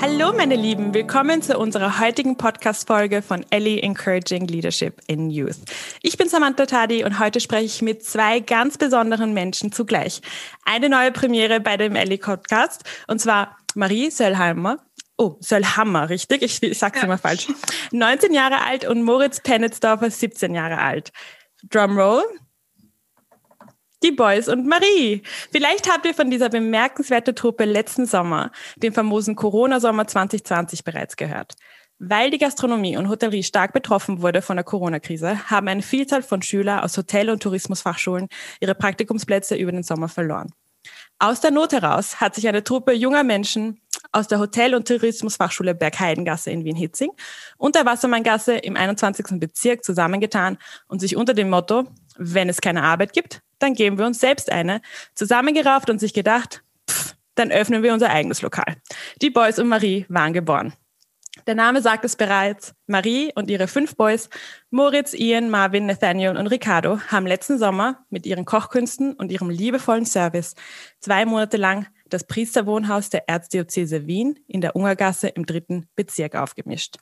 Hallo meine Lieben, willkommen zu unserer heutigen Podcast-Folge von Ellie Encouraging Leadership in Youth. Ich bin Samantha Tadi und heute spreche ich mit zwei ganz besonderen Menschen zugleich. Eine neue Premiere bei dem Ellie Podcast und zwar Marie Söllheimer. Oh, Söllhammer, richtig? Ich, ich sag's ja. immer falsch. 19 Jahre alt und Moritz Pennetsdorfer, 17 Jahre alt. Drumroll die Boys und Marie. Vielleicht habt ihr von dieser bemerkenswerten Truppe letzten Sommer, dem famosen Corona-Sommer 2020, bereits gehört. Weil die Gastronomie und Hotellerie stark betroffen wurde von der Corona-Krise, haben eine Vielzahl von Schülern aus Hotel- und Tourismusfachschulen ihre Praktikumsplätze über den Sommer verloren. Aus der Not heraus hat sich eine Truppe junger Menschen aus der Hotel- und Tourismusfachschule Bergheidengasse in Wien-Hitzing und der Wassermanngasse im 21. Bezirk zusammengetan und sich unter dem Motto, wenn es keine Arbeit gibt, dann geben wir uns selbst eine, zusammengerafft und sich gedacht, pff, dann öffnen wir unser eigenes Lokal. Die Boys und Marie waren geboren. Der Name sagt es bereits. Marie und ihre fünf Boys, Moritz, Ian, Marvin, Nathaniel und Ricardo, haben letzten Sommer mit ihren Kochkünsten und ihrem liebevollen Service zwei Monate lang das Priesterwohnhaus der Erzdiözese Wien in der Ungergasse im dritten Bezirk aufgemischt.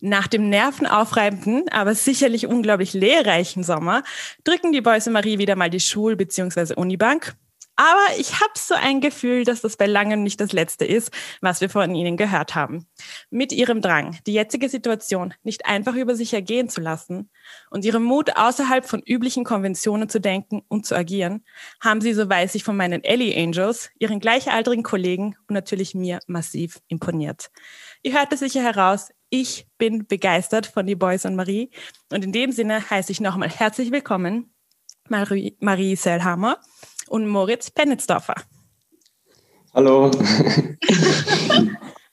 Nach dem nervenaufreibenden, aber sicherlich unglaublich lehrreichen Sommer drücken die Boys und Marie wieder mal die Schul- bzw. Unibank aber ich habe so ein Gefühl, dass das bei langem nicht das Letzte ist, was wir von Ihnen gehört haben. Mit Ihrem Drang, die jetzige Situation nicht einfach über sich ergehen zu lassen und Ihrem Mut, außerhalb von üblichen Konventionen zu denken und zu agieren, haben Sie, so weiß ich von meinen Ellie Angels, Ihren gleichaltrigen Kollegen und natürlich mir massiv imponiert. Ihr hört es sicher heraus, ich bin begeistert von die Boys und Marie. Und in dem Sinne heiße ich nochmal herzlich willkommen, Marie, Marie Sellhammer und Moritz Pennetsdorfer. Hallo.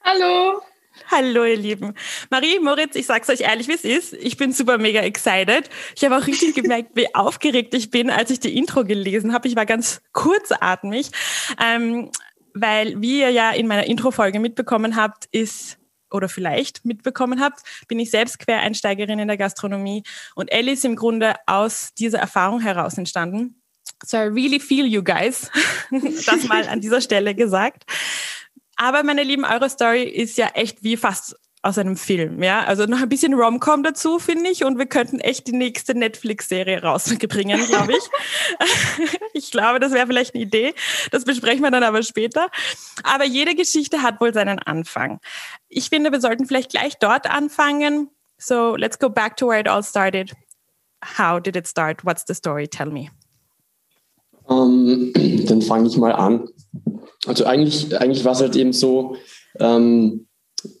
Hallo. Hallo, ihr Lieben. Marie, Moritz, ich sag's euch ehrlich, wie es ist. Ich bin super mega excited. Ich habe auch richtig gemerkt, wie aufgeregt ich bin, als ich die Intro gelesen habe. Ich war ganz kurzatmig, ähm, weil, wie ihr ja in meiner Intro-Folge mitbekommen habt, ist oder vielleicht mitbekommen habt, bin ich selbst Quereinsteigerin in der Gastronomie und Ellie ist im Grunde aus dieser Erfahrung heraus entstanden. So I really feel you guys. das mal an dieser Stelle gesagt. Aber meine Lieben, eure Story ist ja echt wie fast aus einem Film, ja. Also noch ein bisschen Rom-Com dazu, finde ich. Und wir könnten echt die nächste Netflix-Serie rausbringen, glaube ich. ich glaube, das wäre vielleicht eine Idee. Das besprechen wir dann aber später. Aber jede Geschichte hat wohl seinen Anfang. Ich finde, wir sollten vielleicht gleich dort anfangen. So let's go back to where it all started. How did it start? What's the story? Tell me. Ähm, dann fange ich mal an. Also eigentlich, eigentlich war es halt eben so, ähm,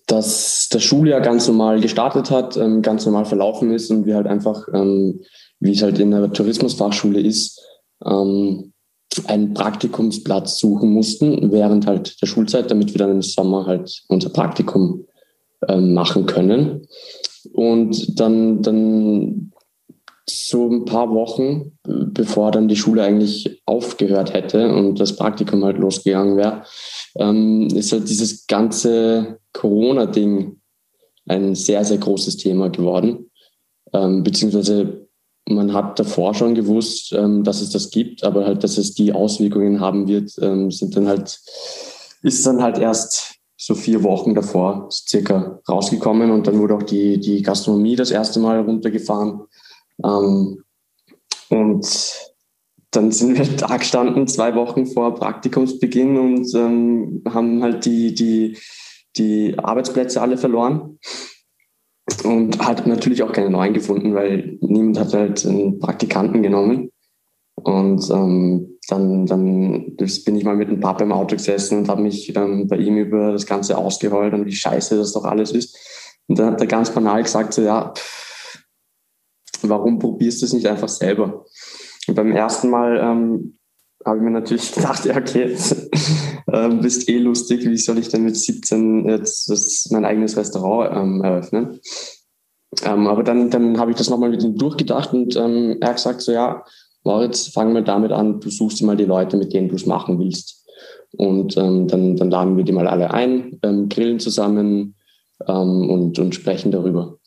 dass das Schuljahr ganz normal gestartet hat, ähm, ganz normal verlaufen ist und wir halt einfach, ähm, wie es halt in der Tourismusfachschule ist, ähm, einen Praktikumsplatz suchen mussten während halt der Schulzeit, damit wir dann im Sommer halt unser Praktikum ähm, machen können. Und dann, dann so ein paar Wochen, bevor dann die Schule eigentlich aufgehört hätte und das Praktikum halt losgegangen wäre, ähm, ist halt dieses ganze Corona-Ding ein sehr, sehr großes Thema geworden. Ähm, beziehungsweise man hat davor schon gewusst, ähm, dass es das gibt, aber halt, dass es die Auswirkungen haben wird, ähm, sind dann halt, ist dann halt erst so vier Wochen davor circa rausgekommen und dann wurde auch die, die Gastronomie das erste Mal runtergefahren. Ähm, und dann sind wir da gestanden, zwei Wochen vor Praktikumsbeginn und haben halt die, die, die Arbeitsplätze alle verloren. Und hat natürlich auch keine neuen gefunden, weil niemand hat halt einen Praktikanten genommen. Und ähm, dann, dann bin ich mal mit dem Papa im Auto gesessen und habe mich ähm, bei ihm über das Ganze ausgeheult und wie scheiße das doch alles ist. Und dann hat er ganz banal gesagt, so, ja, pff, warum probierst du es nicht einfach selber? Und beim ersten Mal ähm, habe ich mir natürlich gedacht, ja, okay, äh, bist eh lustig, wie soll ich denn mit 17 jetzt das, mein eigenes Restaurant ähm, eröffnen? Ähm, aber dann, dann habe ich das nochmal mit ihm durchgedacht und ähm, er hat gesagt, so ja, Moritz, fang mal damit an, du suchst dir mal die Leute, mit denen du es machen willst. Und ähm, dann, dann laden wir die mal alle ein, ähm, grillen zusammen ähm, und, und sprechen darüber.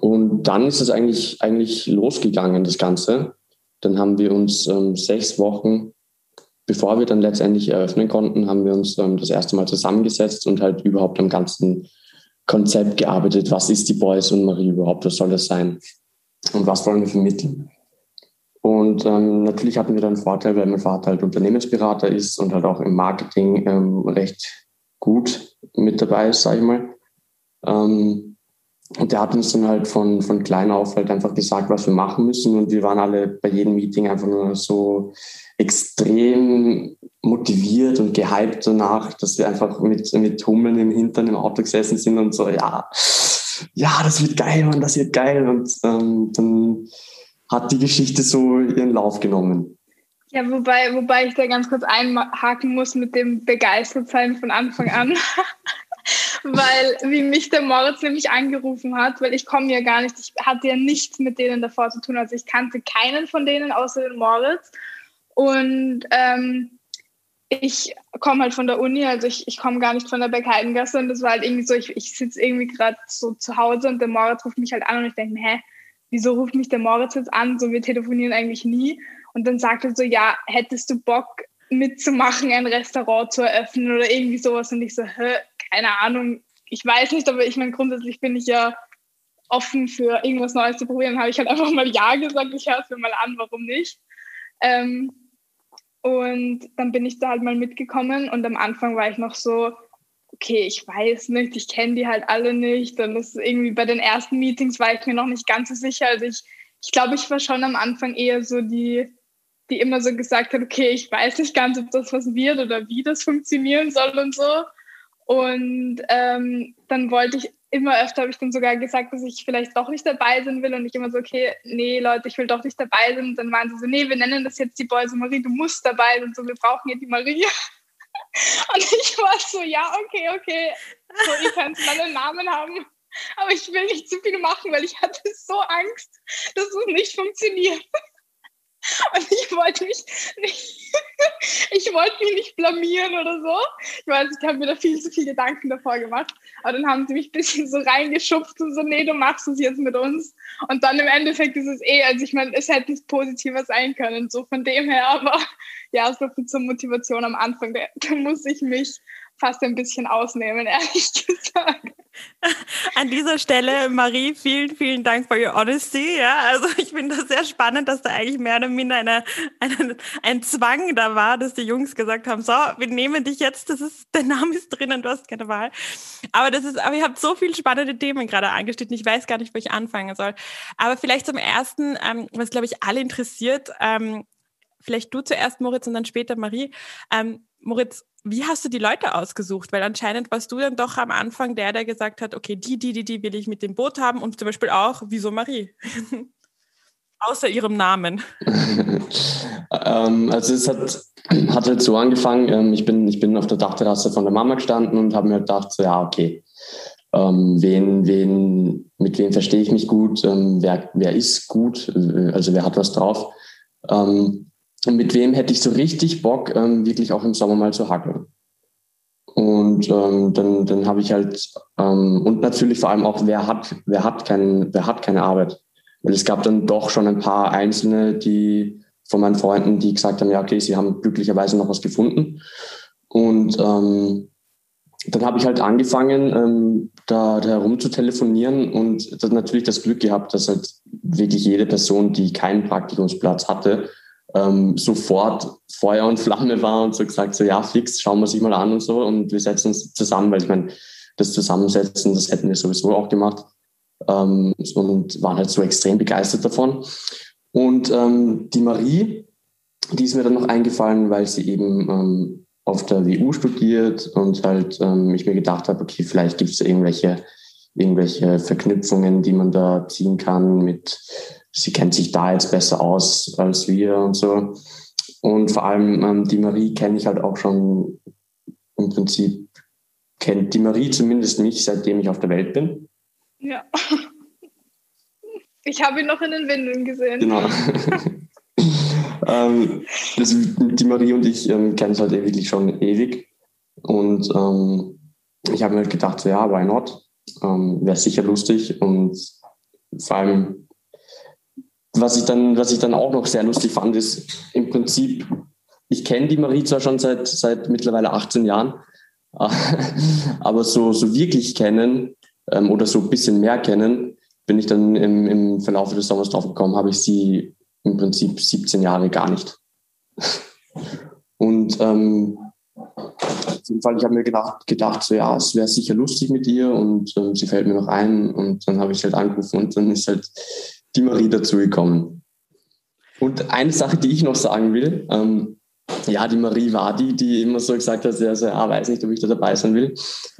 Und dann ist es eigentlich, eigentlich losgegangen, das Ganze. Dann haben wir uns ähm, sechs Wochen, bevor wir dann letztendlich eröffnen konnten, haben wir uns ähm, das erste Mal zusammengesetzt und halt überhaupt am ganzen Konzept gearbeitet. Was ist die Boys und Marie überhaupt? Was soll das sein? Und was wollen wir vermitteln? Und ähm, natürlich hatten wir dann einen Vorteil, weil mein Vater halt Unternehmensberater ist und halt auch im Marketing ähm, recht gut mit dabei ist, sage ich mal. Ähm, und der hat uns dann halt von, von klein auf halt einfach gesagt, was wir machen müssen. Und wir waren alle bei jedem Meeting einfach nur so extrem motiviert und gehypt danach, dass wir einfach mit, mit Hummeln im Hintern im Auto gesessen sind und so, ja, ja, das wird geil, Mann, das wird geil. Und ähm, dann hat die Geschichte so ihren Lauf genommen. Ja, wobei, wobei ich da ganz kurz einhaken muss mit dem Begeistertsein von Anfang an. weil wie mich der Moritz nämlich angerufen hat, weil ich komme ja gar nicht, ich hatte ja nichts mit denen davor zu tun. Also ich kannte keinen von denen außer den Moritz. Und ähm, ich komme halt von der Uni, also ich, ich komme gar nicht von der Bergheidengasse und das war halt irgendwie so, ich, ich sitze irgendwie gerade so zu Hause und der Moritz ruft mich halt an und ich denke hä, wieso ruft mich der Moritz jetzt an? So, wir telefonieren eigentlich nie. Und dann sagt er so, ja, hättest du Bock mitzumachen, ein Restaurant zu eröffnen oder irgendwie sowas? Und ich so, hä, keine Ahnung, ich weiß nicht, aber ich meine, grundsätzlich bin ich ja offen für irgendwas Neues zu probieren. habe ich halt einfach mal Ja gesagt, ich höre es mir mal an, warum nicht. Ähm, und dann bin ich da halt mal mitgekommen und am Anfang war ich noch so, okay, ich weiß nicht, ich kenne die halt alle nicht. Und das irgendwie bei den ersten Meetings war ich mir noch nicht ganz so sicher. Also ich, ich glaube, ich war schon am Anfang eher so die, die immer so gesagt hat, okay, ich weiß nicht ganz, ob das was wird oder wie das funktionieren soll und so. Und ähm, dann wollte ich immer öfter, habe ich dann sogar gesagt, dass ich vielleicht doch nicht dabei sein will. Und ich immer so, okay, nee, Leute, ich will doch nicht dabei sein. Und dann waren sie so, nee, wir nennen das jetzt die Boys und Marie, du musst dabei sein. Und so, wir brauchen ja die Marie. Und ich war so, ja, okay, okay. So, ihr könnt meinen Namen haben. Aber ich will nicht zu viel machen, weil ich hatte so Angst, dass es nicht funktioniert. Und ich wollte mich nicht, ich wollte mich nicht blamieren oder so. Ich weiß, ich habe mir da viel zu viele Gedanken davor gemacht. Aber dann haben sie mich ein bisschen so reingeschupft und so, nee, du machst es jetzt mit uns. Und dann im Endeffekt ist es eh, also ich meine, es hätte nicht positiver sein können, so von dem her, aber ja, so viel zur Motivation am Anfang, da, da muss ich mich fast ein bisschen ausnehmen, ehrlich gesagt. An dieser Stelle, Marie, vielen, vielen Dank für your honesty. Ja, also ich finde das sehr spannend, dass da eigentlich mehr oder minder eine, eine, ein Zwang da war, dass die Jungs gesagt haben, so, wir nehmen dich jetzt, das ist, der Name ist drin und du hast keine Wahl. Aber das ist, aber ihr habt so viele spannende Themen gerade angestellt. Ich weiß gar nicht, wo ich anfangen soll. Aber vielleicht zum ersten, ähm, was glaube ich alle interessiert, ähm, vielleicht du zuerst, Moritz, und dann später Marie. Ähm, Moritz, wie hast du die Leute ausgesucht? Weil anscheinend warst du dann doch am Anfang der, der gesagt hat, okay, die, die, die, die will ich mit dem Boot haben und zum Beispiel auch, wieso Marie? Außer ihrem Namen. ähm, also es hat, hat halt so angefangen, ähm, ich, bin, ich bin auf der Dachterrasse von der Mama gestanden und habe mir gedacht, so, ja, okay, ähm, wen, wen, mit wem verstehe ich mich gut, ähm, wer, wer ist gut, also wer hat was drauf. Ähm, und mit wem hätte ich so richtig Bock, ähm, wirklich auch im Sommer mal zu hackeln. Und ähm, dann, dann habe ich halt, ähm, und natürlich vor allem auch, wer hat, wer, hat kein, wer hat keine Arbeit. Weil es gab dann doch schon ein paar Einzelne, die von meinen Freunden, die gesagt haben, ja, okay, sie haben glücklicherweise noch was gefunden. Und ähm, dann habe ich halt angefangen, ähm, da, da herum zu telefonieren und das natürlich das Glück gehabt, dass halt wirklich jede Person, die keinen Praktikumsplatz hatte, ähm, sofort Feuer und Flamme war und so gesagt, so ja, fix, schauen wir sich mal an und so und wir setzen uns zusammen, weil ich meine, das Zusammensetzen, das hätten wir sowieso auch gemacht ähm, und waren halt so extrem begeistert davon. Und ähm, die Marie, die ist mir dann noch eingefallen, weil sie eben ähm, auf der WU studiert und halt ähm, ich mir gedacht habe, okay, vielleicht gibt es irgendwelche, irgendwelche Verknüpfungen, die man da ziehen kann mit sie kennt sich da jetzt besser aus als wir und so. Und vor allem ähm, die Marie kenne ich halt auch schon im Prinzip, kennt die Marie zumindest mich, seitdem ich auf der Welt bin. Ja. Ich habe ihn noch in den Windeln gesehen. Genau. ähm, das, die Marie und ich ähm, kennen es halt wirklich schon ewig. Und ähm, ich habe mir halt gedacht, so, ja, why not? Ähm, Wäre sicher lustig. Und vor allem, was ich, dann, was ich dann auch noch sehr lustig fand, ist im Prinzip, ich kenne die Marie zwar schon seit, seit mittlerweile 18 Jahren, aber so, so wirklich kennen ähm, oder so ein bisschen mehr kennen, bin ich dann im, im Verlauf des Sommers drauf gekommen, habe ich sie im Prinzip 17 Jahre gar nicht. Und ähm, auf jeden Fall, ich habe mir gedacht, gedacht, so ja, es wäre sicher lustig mit ihr und ähm, sie fällt mir noch ein und dann habe ich halt angerufen und dann ist halt die Marie dazugekommen. Und eine Sache, die ich noch sagen will, ähm, ja, die Marie war die, die immer so gesagt hat, ja, so, ja, weiß nicht, ob ich da dabei sein will.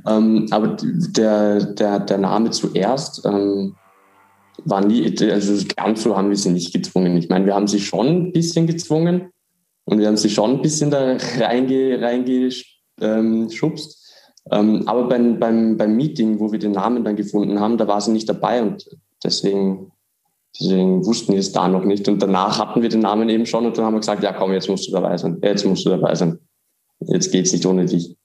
Ähm, aber der, der, der Name zuerst ähm, war nie, also ganz so haben wir sie nicht gezwungen. Ich meine, wir haben sie schon ein bisschen gezwungen und wir haben sie schon ein bisschen da reinge, reingeschubst. Ähm, aber beim, beim, beim Meeting, wo wir den Namen dann gefunden haben, da war sie nicht dabei und deswegen Deswegen wussten wir es da noch nicht. Und danach hatten wir den Namen eben schon und dann haben wir gesagt, ja komm, jetzt musst du dabei sein. Jetzt musst du dabei sein. Jetzt geht's nicht ohne dich.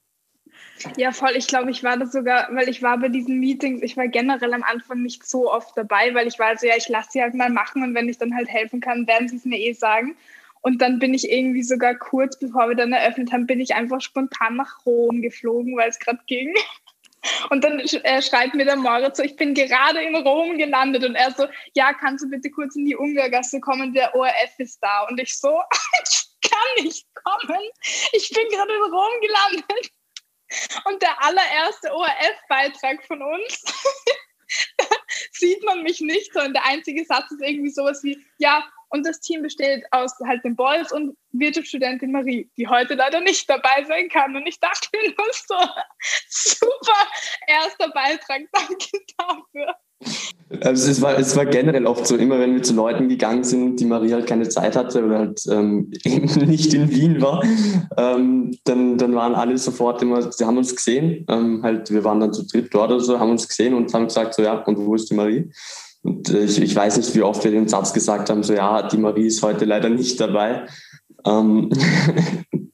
Ja, voll. Ich glaube, ich war das sogar, weil ich war bei diesen Meetings, ich war generell am Anfang nicht so oft dabei, weil ich war so, ja, ich lasse sie halt mal machen und wenn ich dann halt helfen kann, werden sie es mir eh sagen. Und dann bin ich irgendwie sogar kurz, bevor wir dann eröffnet haben, bin ich einfach spontan nach Rom geflogen, weil es gerade ging. Und dann äh, schreibt mir der Moritz so, ich bin gerade in Rom gelandet und er so, ja, kannst du bitte kurz in die Ungargasse kommen, der ORF ist da. Und ich so, ich kann nicht kommen, ich bin gerade in Rom gelandet. Und der allererste ORF-Beitrag von uns sieht man mich nicht, sondern der einzige Satz ist irgendwie sowas wie, ja, und das Team besteht aus halt den Boys und Wirtschaftsstudentin Marie, die heute leider nicht dabei sein kann. Und ich dachte mir nur so, super erster Beitrag, danke dafür. Also es war, es war generell oft so, immer wenn wir zu Leuten gegangen sind, die Marie halt keine Zeit hatte oder halt ähm, nicht in Wien war, ähm, dann, dann waren alle sofort immer, sie haben uns gesehen, ähm, halt, wir waren dann zu dritt dort oder so, haben uns gesehen und haben gesagt, so ja, und wo ist die Marie? Und äh, ich, ich weiß nicht, wie oft wir den Satz gesagt haben, so ja, die Marie ist heute leider nicht dabei. Ähm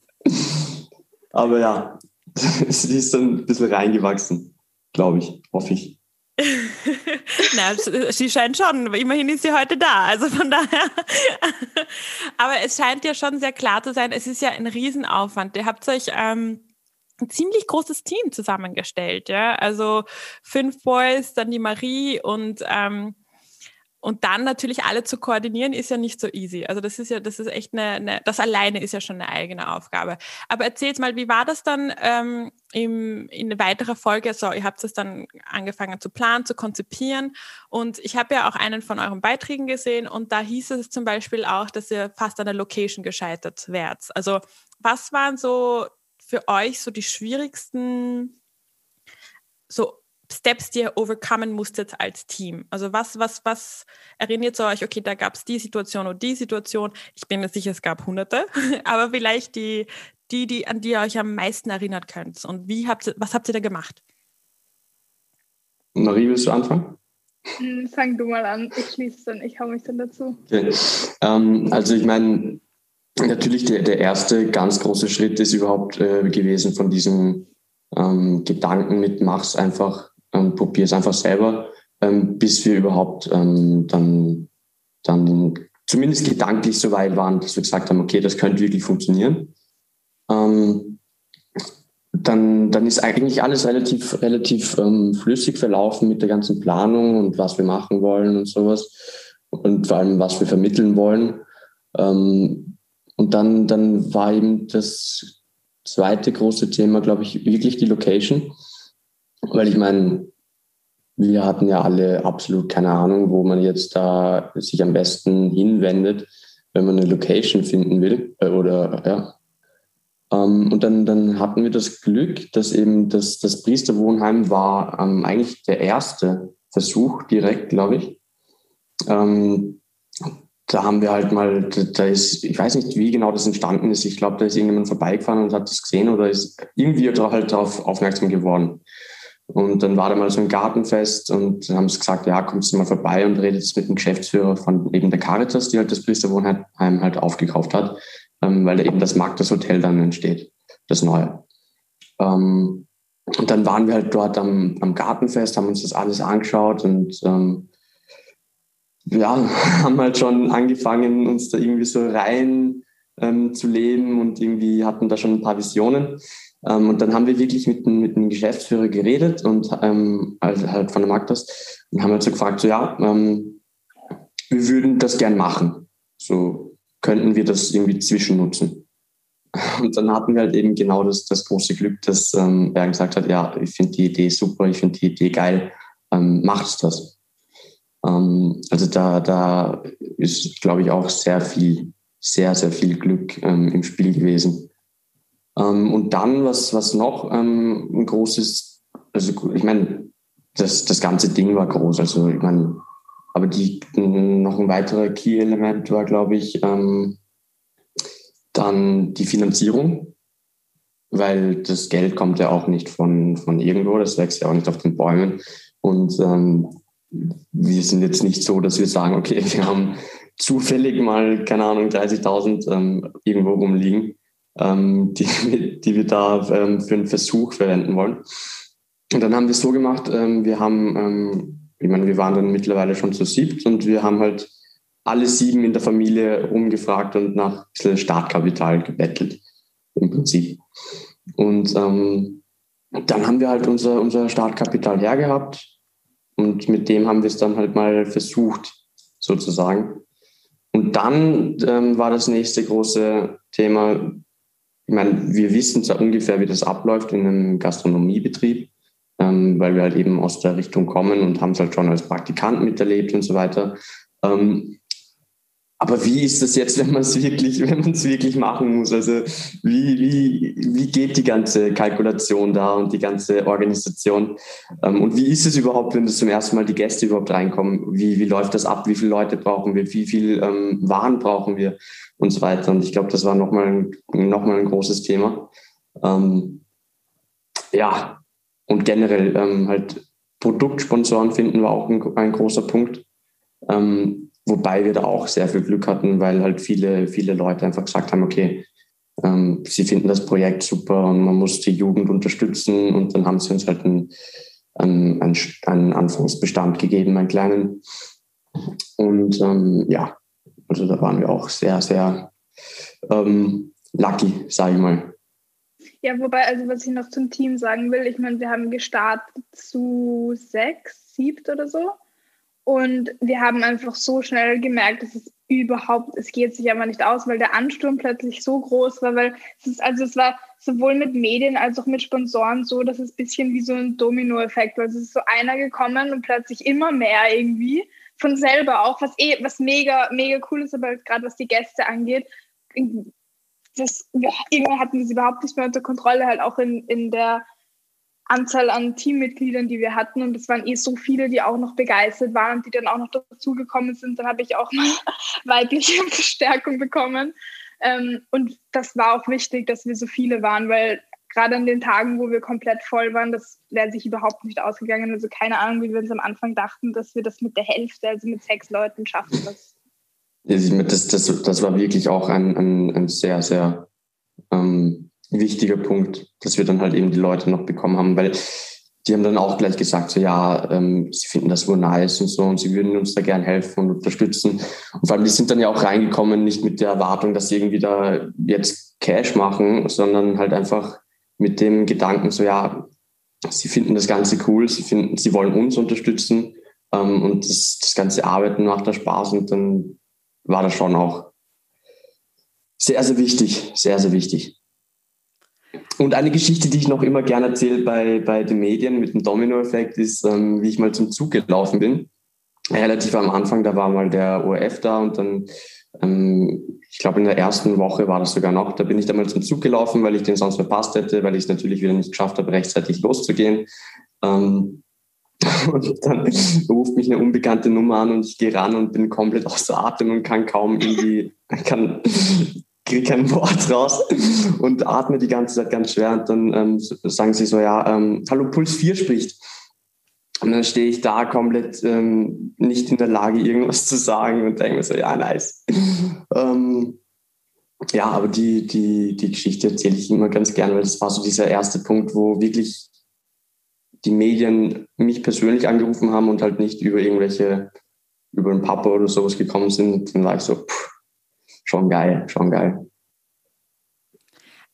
Aber ja, sie ist dann ein bisschen reingewachsen, glaube ich, hoffe ich. Na, sie scheint schon, immerhin ist sie heute da. Also von daher. Aber es scheint ja schon sehr klar zu sein, es ist ja ein Riesenaufwand. Ihr habt euch ähm, ein ziemlich großes Team zusammengestellt, ja. Also fünf Boys, dann die Marie und ähm, und dann natürlich alle zu koordinieren ist ja nicht so easy. Also das ist ja, das ist echt eine, eine das alleine ist ja schon eine eigene Aufgabe. Aber erzählt mal, wie war das dann ähm, im, in weiterer Folge? So, ihr habt es dann angefangen zu planen, zu konzipieren. Und ich habe ja auch einen von euren Beiträgen gesehen und da hieß es zum Beispiel auch, dass ihr fast an der Location gescheitert wärt. Also was waren so für euch so die schwierigsten so Steps, die ihr overcomen musstet als Team? Also was, was, was erinnert ihr euch, okay, da gab es die Situation und die Situation. Ich bin mir sicher, es gab hunderte, aber vielleicht die, die, die, an die ihr euch am meisten erinnert könnt. Und wie habt ihr, was habt ihr da gemacht? Marie, willst du anfangen? Hm, fang du mal an, ich schließe dann, ich hau mich dann dazu. Okay. Ähm, also ich meine, natürlich der, der erste ganz große Schritt ist überhaupt äh, gewesen von diesem ähm, Gedanken mit mach's einfach, ähm, probier's einfach selber, ähm, bis wir überhaupt ähm, dann, dann zumindest gedanklich so weit waren, dass wir gesagt haben, okay, das könnte wirklich funktionieren. Ähm, dann, dann ist eigentlich alles relativ, relativ ähm, flüssig verlaufen mit der ganzen Planung und was wir machen wollen und sowas und vor allem, was wir vermitteln wollen. Ähm, und dann, dann war eben das zweite große Thema, glaube ich, wirklich die Location. Weil ich meine, wir hatten ja alle absolut keine Ahnung, wo man jetzt da sich am besten hinwendet, wenn man eine Location finden will. Äh, oder ja. Ähm, und dann, dann hatten wir das Glück, dass eben das, das Priesterwohnheim war ähm, eigentlich der erste Versuch direkt, glaube ich. Ähm, da haben wir halt mal, da ist, ich weiß nicht, wie genau das entstanden ist. Ich glaube, da ist irgendjemand vorbeigefahren und hat das gesehen oder ist irgendwie halt darauf aufmerksam geworden. Und dann war da mal so ein Gartenfest und haben es gesagt, ja, kommst du mal vorbei und redet mit dem Geschäftsführer von eben der Caritas, die halt das Priesterwohnheim halt aufgekauft hat, ähm, weil da eben das Magdas Hotel dann entsteht, das neue. Ähm, und dann waren wir halt dort am, am Gartenfest, haben uns das alles angeschaut und ähm, ja, haben halt schon angefangen, uns da irgendwie so rein ähm, zu leben und irgendwie hatten da schon ein paar Visionen. Ähm, und dann haben wir wirklich mit, mit dem Geschäftsführer geredet und ähm, also halt von der Magdas und haben halt so gefragt, so ja, ähm, wir würden das gern machen. So könnten wir das irgendwie zwischennutzen. Und dann hatten wir halt eben genau das, das große Glück, dass ähm, er gesagt hat, ja, ich finde die Idee super, ich finde die Idee geil, ähm, macht das. Ähm, also da, da ist, glaube ich, auch sehr viel, sehr, sehr viel Glück ähm, im Spiel gewesen. Ähm, und dann, was, was noch ähm, ein großes, also ich meine, das, das ganze Ding war groß. Also ich meine, aber die, noch ein weiterer Key-Element war, glaube ich, ähm, dann die Finanzierung, weil das Geld kommt ja auch nicht von, von irgendwo, das wächst ja auch nicht auf den Bäumen. Und ähm, wir sind jetzt nicht so, dass wir sagen, okay, wir haben zufällig mal, keine Ahnung, 30.000 ähm, irgendwo rumliegen, ähm, die, die wir da ähm, für einen Versuch verwenden wollen. Und dann haben wir es so gemacht, ähm, wir haben, ähm, ich meine, wir waren dann mittlerweile schon zu siebt und wir haben halt alle sieben in der Familie umgefragt und nach Startkapital gebettelt, im Prinzip. Und ähm, dann haben wir halt unser, unser Startkapital hergehabt und mit dem haben wir es dann halt mal versucht, sozusagen. Und dann ähm, war das nächste große Thema, ich meine, wir wissen zwar ungefähr, wie das abläuft in einem Gastronomiebetrieb, ähm, weil wir halt eben aus der Richtung kommen und haben es halt schon als Praktikant miterlebt und so weiter. Ähm, aber wie ist das jetzt, wenn man es wirklich, wirklich machen muss? Also wie, wie, wie geht die ganze Kalkulation da und die ganze Organisation? Ähm, und wie ist es überhaupt, wenn das zum ersten Mal die Gäste überhaupt reinkommen? Wie, wie läuft das ab? Wie viele Leute brauchen wir? Wie viel ähm, Waren brauchen wir? Und so weiter. Und ich glaube, das war nochmal ein, noch ein großes Thema. Ähm, ja, und generell ähm, halt Produktsponsoren finden wir auch ein, ein großer Punkt. Ähm, Wobei wir da auch sehr viel Glück hatten, weil halt viele, viele Leute einfach gesagt haben, okay, ähm, sie finden das Projekt super und man muss die Jugend unterstützen. Und dann haben sie uns halt einen, einen, einen Anfangsbestand gegeben, einen kleinen. Und ähm, ja, also da waren wir auch sehr, sehr ähm, lucky, sage ich mal. Ja, wobei, also was ich noch zum Team sagen will, ich meine, wir haben gestartet zu sechs, siebt oder so. Und wir haben einfach so schnell gemerkt, dass es überhaupt, es geht sich aber nicht aus, weil der Ansturm plötzlich so groß war, weil es ist, also es war sowohl mit Medien als auch mit Sponsoren so, dass es ein bisschen wie so ein Dominoeffekt war. Also es ist so einer gekommen und plötzlich immer mehr irgendwie von selber auch, was eh, was mega, mega cool ist, aber gerade was die Gäste angeht, das, ja, irgendwann hatten wir sie überhaupt nicht mehr unter Kontrolle, halt auch in, in der Anzahl an Teammitgliedern, die wir hatten. Und es waren eh so viele, die auch noch begeistert waren, die dann auch noch dazugekommen sind. Dann habe ich auch mal weibliche Verstärkung bekommen. Ähm, und das war auch wichtig, dass wir so viele waren, weil gerade an den Tagen, wo wir komplett voll waren, das wäre sich überhaupt nicht ausgegangen. Also keine Ahnung, wie wir uns am Anfang dachten, dass wir das mit der Hälfte, also mit sechs Leuten schaffen. Das, das, das, das war wirklich auch ein, ein, ein sehr, sehr ähm, wichtiger Punkt, dass wir dann halt eben die Leute noch bekommen haben, weil die haben dann auch gleich gesagt, so ja, ähm, sie finden das wohl nice und so und sie würden uns da gern helfen und unterstützen. Und vor allem, die sind dann ja auch reingekommen, nicht mit der Erwartung, dass sie irgendwie da jetzt Cash machen, sondern halt einfach mit dem Gedanken, so ja, sie finden das Ganze cool, sie finden, sie wollen uns unterstützen ähm, und das, das ganze Arbeiten macht da Spaß und dann war das schon auch sehr, sehr wichtig, sehr, sehr wichtig. Und eine Geschichte, die ich noch immer gerne erzähle bei, bei den Medien mit dem Domino-Effekt, ist, ähm, wie ich mal zum Zug gelaufen bin. Relativ am Anfang, da war mal der ORF da und dann, ich glaube in der ersten Woche war das sogar noch, da bin ich dann mal zum Zug gelaufen, weil ich den sonst verpasst hätte, weil ich es natürlich wieder nicht geschafft habe, rechtzeitig loszugehen. Ähm, und dann ruft mich eine unbekannte Nummer an und ich gehe ran und bin komplett außer Atem und kann kaum irgendwie, kann kriege kein Wort raus und atme die ganze Zeit ganz schwer. Und dann ähm, sagen sie so, ja, ähm, hallo, Puls 4 spricht. Und dann stehe ich da komplett ähm, nicht in der Lage, irgendwas zu sagen und denke mir so, ja, nice. ähm, ja, aber die, die, die Geschichte erzähle ich immer ganz gerne, weil das war so dieser erste Punkt, wo wirklich die Medien mich persönlich angerufen haben und halt nicht über irgendwelche, über einen Papa oder sowas gekommen sind. Dann war ich so, pff, schon geil, schon geil.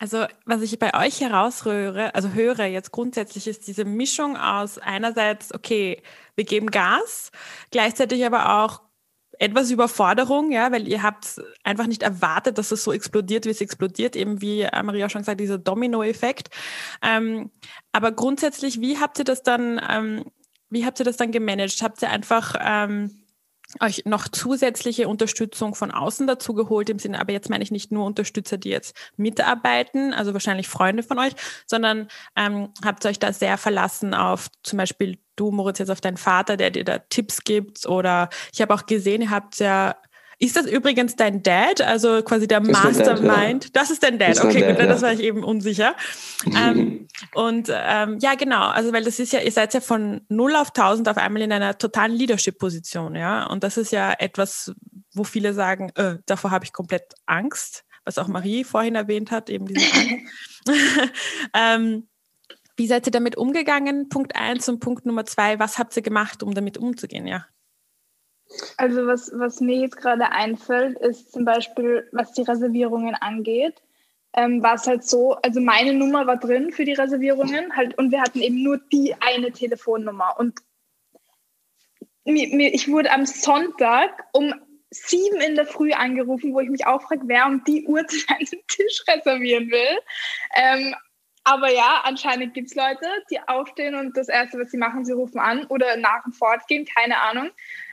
Also, was ich bei euch herausrühre, also höre jetzt grundsätzlich, ist diese Mischung aus einerseits, okay, wir geben Gas, gleichzeitig aber auch etwas Überforderung, ja, weil ihr habt einfach nicht erwartet, dass es so explodiert, wie es explodiert, eben wie Maria auch schon gesagt, dieser Domino-Effekt. Ähm, aber grundsätzlich, wie habt ihr das dann, ähm, wie habt ihr das dann gemanagt? Habt ihr einfach ähm, euch noch zusätzliche Unterstützung von außen dazu geholt, im Sinne, aber jetzt meine ich nicht nur Unterstützer, die jetzt mitarbeiten, also wahrscheinlich Freunde von euch, sondern ähm, habt ihr euch da sehr verlassen auf zum Beispiel du, Moritz, jetzt auf deinen Vater, der dir da Tipps gibt oder ich habe auch gesehen, ihr habt ja ist das übrigens dein Dad, also quasi der Mastermind? ja. Das ist dein Dad, ist okay, Dad, gut, ja. das war ich eben unsicher. ähm, und ähm, ja, genau, also weil das ist ja, ihr seid ja von 0 auf 1000 auf einmal in einer totalen Leadership-Position, ja. Und das ist ja etwas, wo viele sagen, äh, davor habe ich komplett Angst, was auch Marie vorhin erwähnt hat, eben diese Angst. ähm, wie seid ihr damit umgegangen? Punkt eins und Punkt Nummer zwei, was habt ihr gemacht, um damit umzugehen, ja? Also was, was mir jetzt gerade einfällt, ist zum Beispiel, was die Reservierungen angeht, ähm, war es halt so, also meine Nummer war drin für die Reservierungen halt und wir hatten eben nur die eine Telefonnummer und mir, mir, ich wurde am Sonntag um sieben in der Früh angerufen, wo ich mich auch frage, wer um die Uhrzeit einen Tisch reservieren will. Ähm, aber ja, anscheinend gibt es Leute, die aufstehen und das Erste, was sie machen, sie rufen an oder nach dem Fortgehen, keine Ahnung.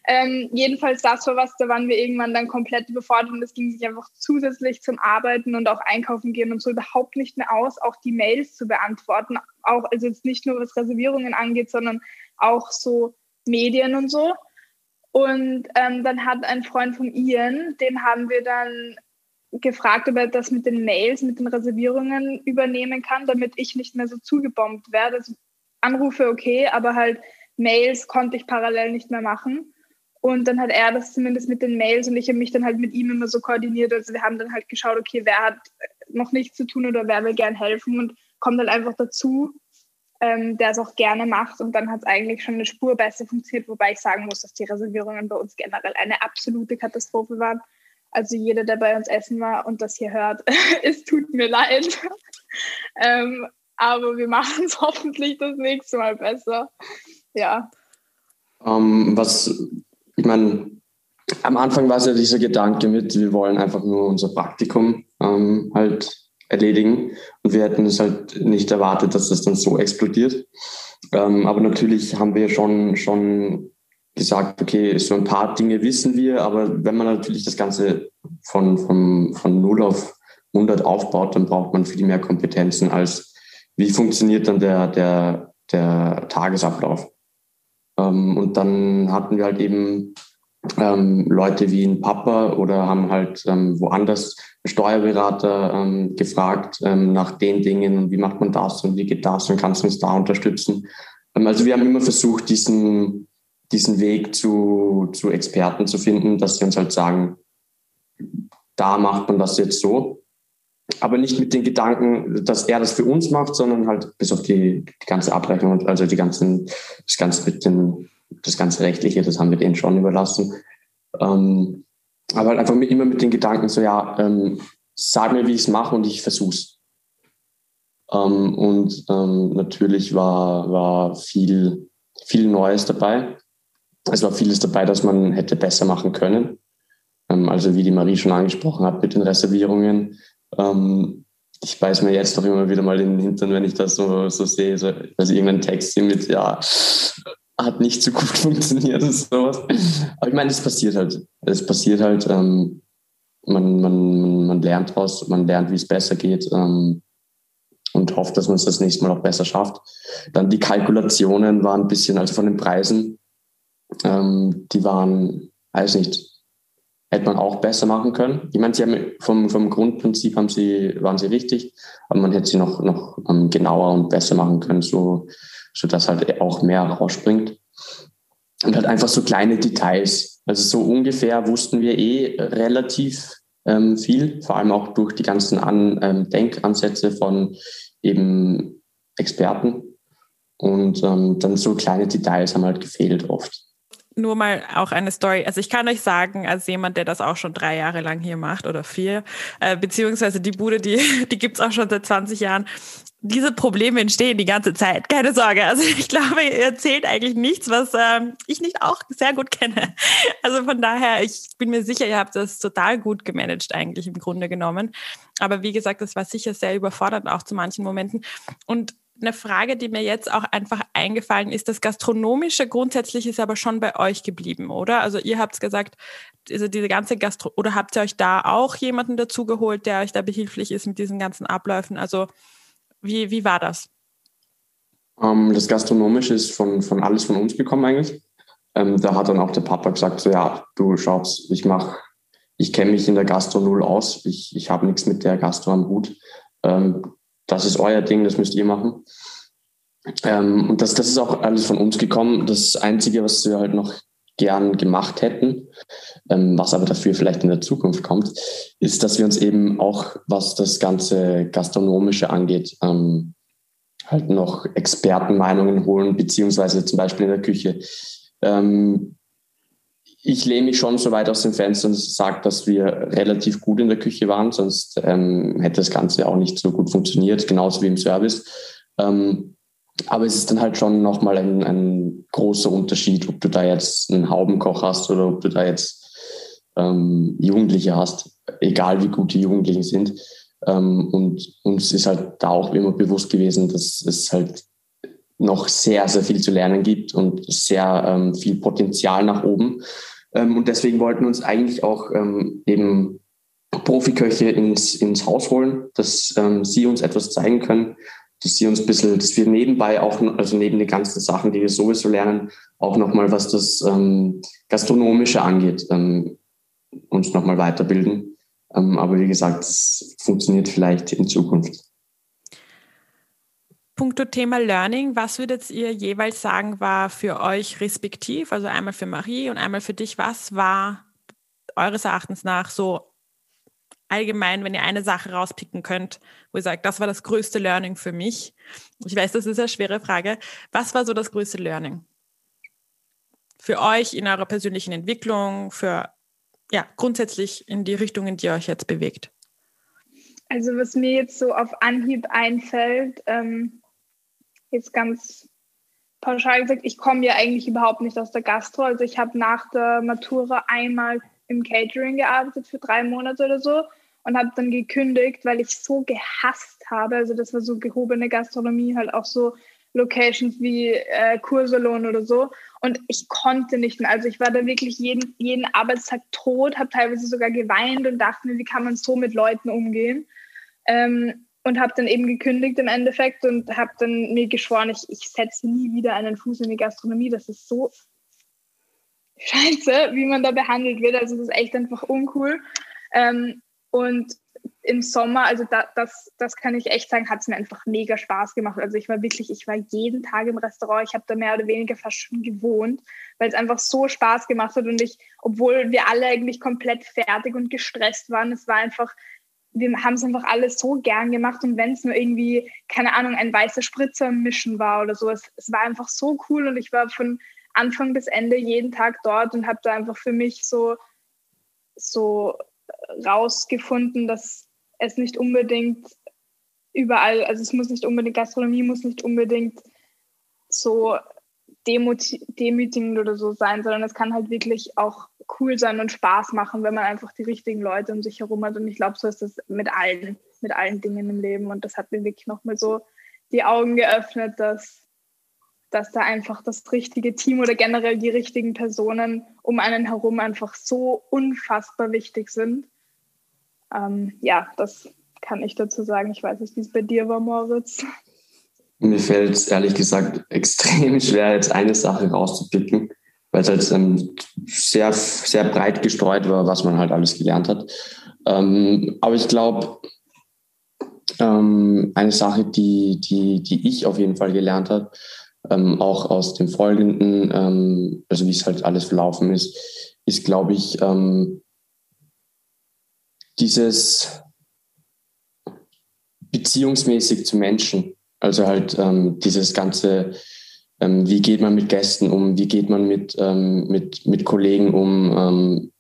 Ähm, jedenfalls das war was, da waren wir irgendwann dann komplett überfordert und es ging sich einfach zusätzlich zum Arbeiten und auch einkaufen gehen und so überhaupt nicht mehr aus, auch die Mails zu beantworten. Auch, also jetzt nicht nur was Reservierungen angeht, sondern auch so Medien und so. Und ähm, dann hat ein Freund von Ian, den haben wir dann gefragt, ob er das mit den Mails, mit den Reservierungen übernehmen kann, damit ich nicht mehr so zugebombt werde. Also Anrufe okay, aber halt Mails konnte ich parallel nicht mehr machen. Und dann hat er das zumindest mit den Mails und ich habe mich dann halt mit ihm immer so koordiniert. Also wir haben dann halt geschaut, okay, wer hat noch nichts zu tun oder wer will gern helfen und kommt dann einfach dazu, ähm, der es auch gerne macht. Und dann hat es eigentlich schon eine Spur besser funktioniert, wobei ich sagen muss, dass die Reservierungen bei uns generell eine absolute Katastrophe waren. Also jeder, der bei uns essen war und das hier hört, es tut mir leid. ähm, aber wir machen es hoffentlich das nächste Mal besser. Ja. Um, ähm, was, ich meine, am Anfang war es ja dieser Gedanke mit, wir wollen einfach nur unser Praktikum ähm, halt erledigen und wir hätten es halt nicht erwartet, dass das dann so explodiert. Ähm, aber natürlich haben wir schon, schon gesagt, okay, so ein paar Dinge wissen wir, aber wenn man natürlich das Ganze von, von, von 0 auf 100 aufbaut, dann braucht man viel mehr Kompetenzen als wie funktioniert dann der, der, der Tagesablauf. Ähm, und dann hatten wir halt eben ähm, Leute wie ein Papa oder haben halt ähm, woanders Steuerberater ähm, gefragt ähm, nach den Dingen und wie macht man das und wie geht das und kannst du uns da unterstützen. Ähm, also wir haben immer versucht, diesen, diesen Weg zu, zu Experten zu finden, dass sie uns halt sagen, da macht man das jetzt so. Aber nicht mit den Gedanken, dass er das für uns macht, sondern halt bis auf die, die ganze Abrechnung, also die ganzen, das ganze mit den, das ganze Rechtliche, das haben wir denen schon überlassen. Ähm, aber halt einfach mit, immer mit den Gedanken so, ja, ähm, sag mir, wie ich es mache und ich versuch's. Ähm, und ähm, natürlich war, war viel, viel Neues dabei. Es war vieles dabei, das man hätte besser machen können. Ähm, also wie die Marie schon angesprochen hat mit den Reservierungen. Ähm, ich beiß mir jetzt doch immer wieder mal den Hintern, wenn ich das so, so sehe. So, also irgendein Text hier mit, ja, hat nicht so gut funktioniert oder sowas. Aber ich meine, es passiert halt. Es passiert halt. Ähm, man, man, man lernt was, man lernt, wie es besser geht ähm, und hofft, dass man es das nächste Mal auch besser schafft. Dann die Kalkulationen waren ein bisschen, also von den Preisen, ähm, die waren, weiß nicht, hätte man auch besser machen können. Ich meine, sie haben vom, vom Grundprinzip haben sie, waren sie richtig, aber man hätte sie noch, noch ähm, genauer und besser machen können, so, so dass halt auch mehr rausspringt. Und halt einfach so kleine Details. Also so ungefähr wussten wir eh relativ ähm, viel, vor allem auch durch die ganzen An ähm, Denkansätze von eben Experten. Und ähm, dann so kleine Details haben halt gefehlt oft nur mal auch eine Story. Also ich kann euch sagen, als jemand, der das auch schon drei Jahre lang hier macht oder vier, äh, beziehungsweise die Bude, die, die gibt's auch schon seit 20 Jahren. Diese Probleme entstehen die ganze Zeit. Keine Sorge. Also ich glaube, ihr erzählt eigentlich nichts, was ähm, ich nicht auch sehr gut kenne. Also von daher, ich bin mir sicher, ihr habt das total gut gemanagt eigentlich im Grunde genommen. Aber wie gesagt, das war sicher sehr überfordernd auch zu manchen Momenten. Und eine Frage, die mir jetzt auch einfach eingefallen ist. Das Gastronomische grundsätzlich ist aber schon bei euch geblieben, oder? Also ihr habt gesagt, also diese ganze Gastro oder habt ihr euch da auch jemanden dazugeholt, der euch da behilflich ist mit diesen ganzen Abläufen? Also wie, wie war das? Um, ähm, das Gastronomische ist von, von alles von uns gekommen eigentlich. Ähm, da hat dann auch der Papa gesagt, so ja, du schaust, ich mache, ich kenne mich in der Gastro null aus, ich, ich habe nichts mit der Gastro am Hut. Ähm, das ist euer Ding, das müsst ihr machen. Ähm, und das, das ist auch alles von uns gekommen. Das Einzige, was wir halt noch gern gemacht hätten, ähm, was aber dafür vielleicht in der Zukunft kommt, ist, dass wir uns eben auch, was das ganze Gastronomische angeht, ähm, halt noch Expertenmeinungen holen, beziehungsweise zum Beispiel in der Küche. Ähm, ich lehne mich schon so weit aus dem Fenster und sage, dass wir relativ gut in der Küche waren, sonst ähm, hätte das Ganze auch nicht so gut funktioniert, genauso wie im Service. Ähm, aber es ist dann halt schon nochmal ein, ein großer Unterschied, ob du da jetzt einen Haubenkoch hast oder ob du da jetzt ähm, Jugendliche hast, egal wie gut die Jugendlichen sind. Ähm, und uns ist halt da auch immer bewusst gewesen, dass es halt noch sehr, sehr viel zu lernen gibt und sehr ähm, viel Potenzial nach oben. Ähm, und deswegen wollten wir uns eigentlich auch ähm, eben Profiköche ins, ins Haus holen, dass ähm, sie uns etwas zeigen können, dass sie uns ein bisschen, dass wir nebenbei auch, also neben den ganzen Sachen, die wir sowieso lernen, auch nochmal, was das ähm, Gastronomische angeht, ähm, uns nochmal weiterbilden. Ähm, aber wie gesagt, es funktioniert vielleicht in Zukunft. Punkto Thema Learning, was würdet ihr jeweils sagen, war für euch respektiv, also einmal für Marie und einmal für dich, was war eures Erachtens nach so allgemein, wenn ihr eine Sache rauspicken könnt, wo ihr sagt, das war das größte Learning für mich? Ich weiß, das ist eine schwere Frage. Was war so das größte Learning? Für euch in eurer persönlichen Entwicklung, für ja, grundsätzlich in die Richtung, in die ihr euch jetzt bewegt? Also was mir jetzt so auf Anhieb einfällt, ähm, jetzt ganz pauschal gesagt, ich komme ja eigentlich überhaupt nicht aus der Gastro. Also ich habe nach der Matura einmal im Catering gearbeitet für drei Monate oder so und habe dann gekündigt, weil ich so gehasst habe. Also das war so gehobene Gastronomie, halt auch so Locations wie äh, Kursalon oder so. Und ich konnte nicht mehr. Also ich war da wirklich jeden, jeden Arbeitstag tot, habe teilweise sogar geweint und dachte mir, wie kann man so mit Leuten umgehen? Ähm, und habe dann eben gekündigt im Endeffekt und habe dann mir geschworen, ich, ich setze nie wieder einen Fuß in die Gastronomie. Das ist so scheiße, wie man da behandelt wird. Also das ist echt einfach uncool. Ähm, und im Sommer, also da, das, das kann ich echt sagen, hat es mir einfach mega Spaß gemacht. Also ich war wirklich, ich war jeden Tag im Restaurant. Ich habe da mehr oder weniger fast schon gewohnt, weil es einfach so Spaß gemacht hat. Und ich, obwohl wir alle eigentlich komplett fertig und gestresst waren, es war einfach wir haben es einfach alles so gern gemacht und wenn es nur irgendwie, keine Ahnung, ein weißer Spritzer mischen war oder so, es, es war einfach so cool und ich war von Anfang bis Ende jeden Tag dort und habe da einfach für mich so, so rausgefunden, dass es nicht unbedingt überall, also es muss nicht unbedingt, Gastronomie muss nicht unbedingt so demütigend oder so sein, sondern es kann halt wirklich auch cool sein und Spaß machen, wenn man einfach die richtigen Leute um sich herum hat. Und ich glaube, so ist das mit allen, mit allen Dingen im Leben. Und das hat mir wirklich nochmal so die Augen geöffnet, dass, dass da einfach das richtige Team oder generell die richtigen Personen um einen herum einfach so unfassbar wichtig sind. Ähm, ja, das kann ich dazu sagen. Ich weiß nicht, wie es bei dir war, Moritz. Mir fällt es ehrlich gesagt extrem schwer, jetzt eine Sache rauszupicken. weil es halt ähm, sehr, sehr breit gestreut war, was man halt alles gelernt hat. Ähm, aber ich glaube, ähm, eine Sache, die, die, die ich auf jeden Fall gelernt habe, ähm, auch aus dem Folgenden, ähm, also wie es halt alles verlaufen ist, ist, glaube ich, ähm, dieses beziehungsmäßig zu Menschen. Also halt ähm, dieses ganze, ähm, wie geht man mit Gästen um, wie geht man mit, ähm, mit, mit Kollegen um ähm,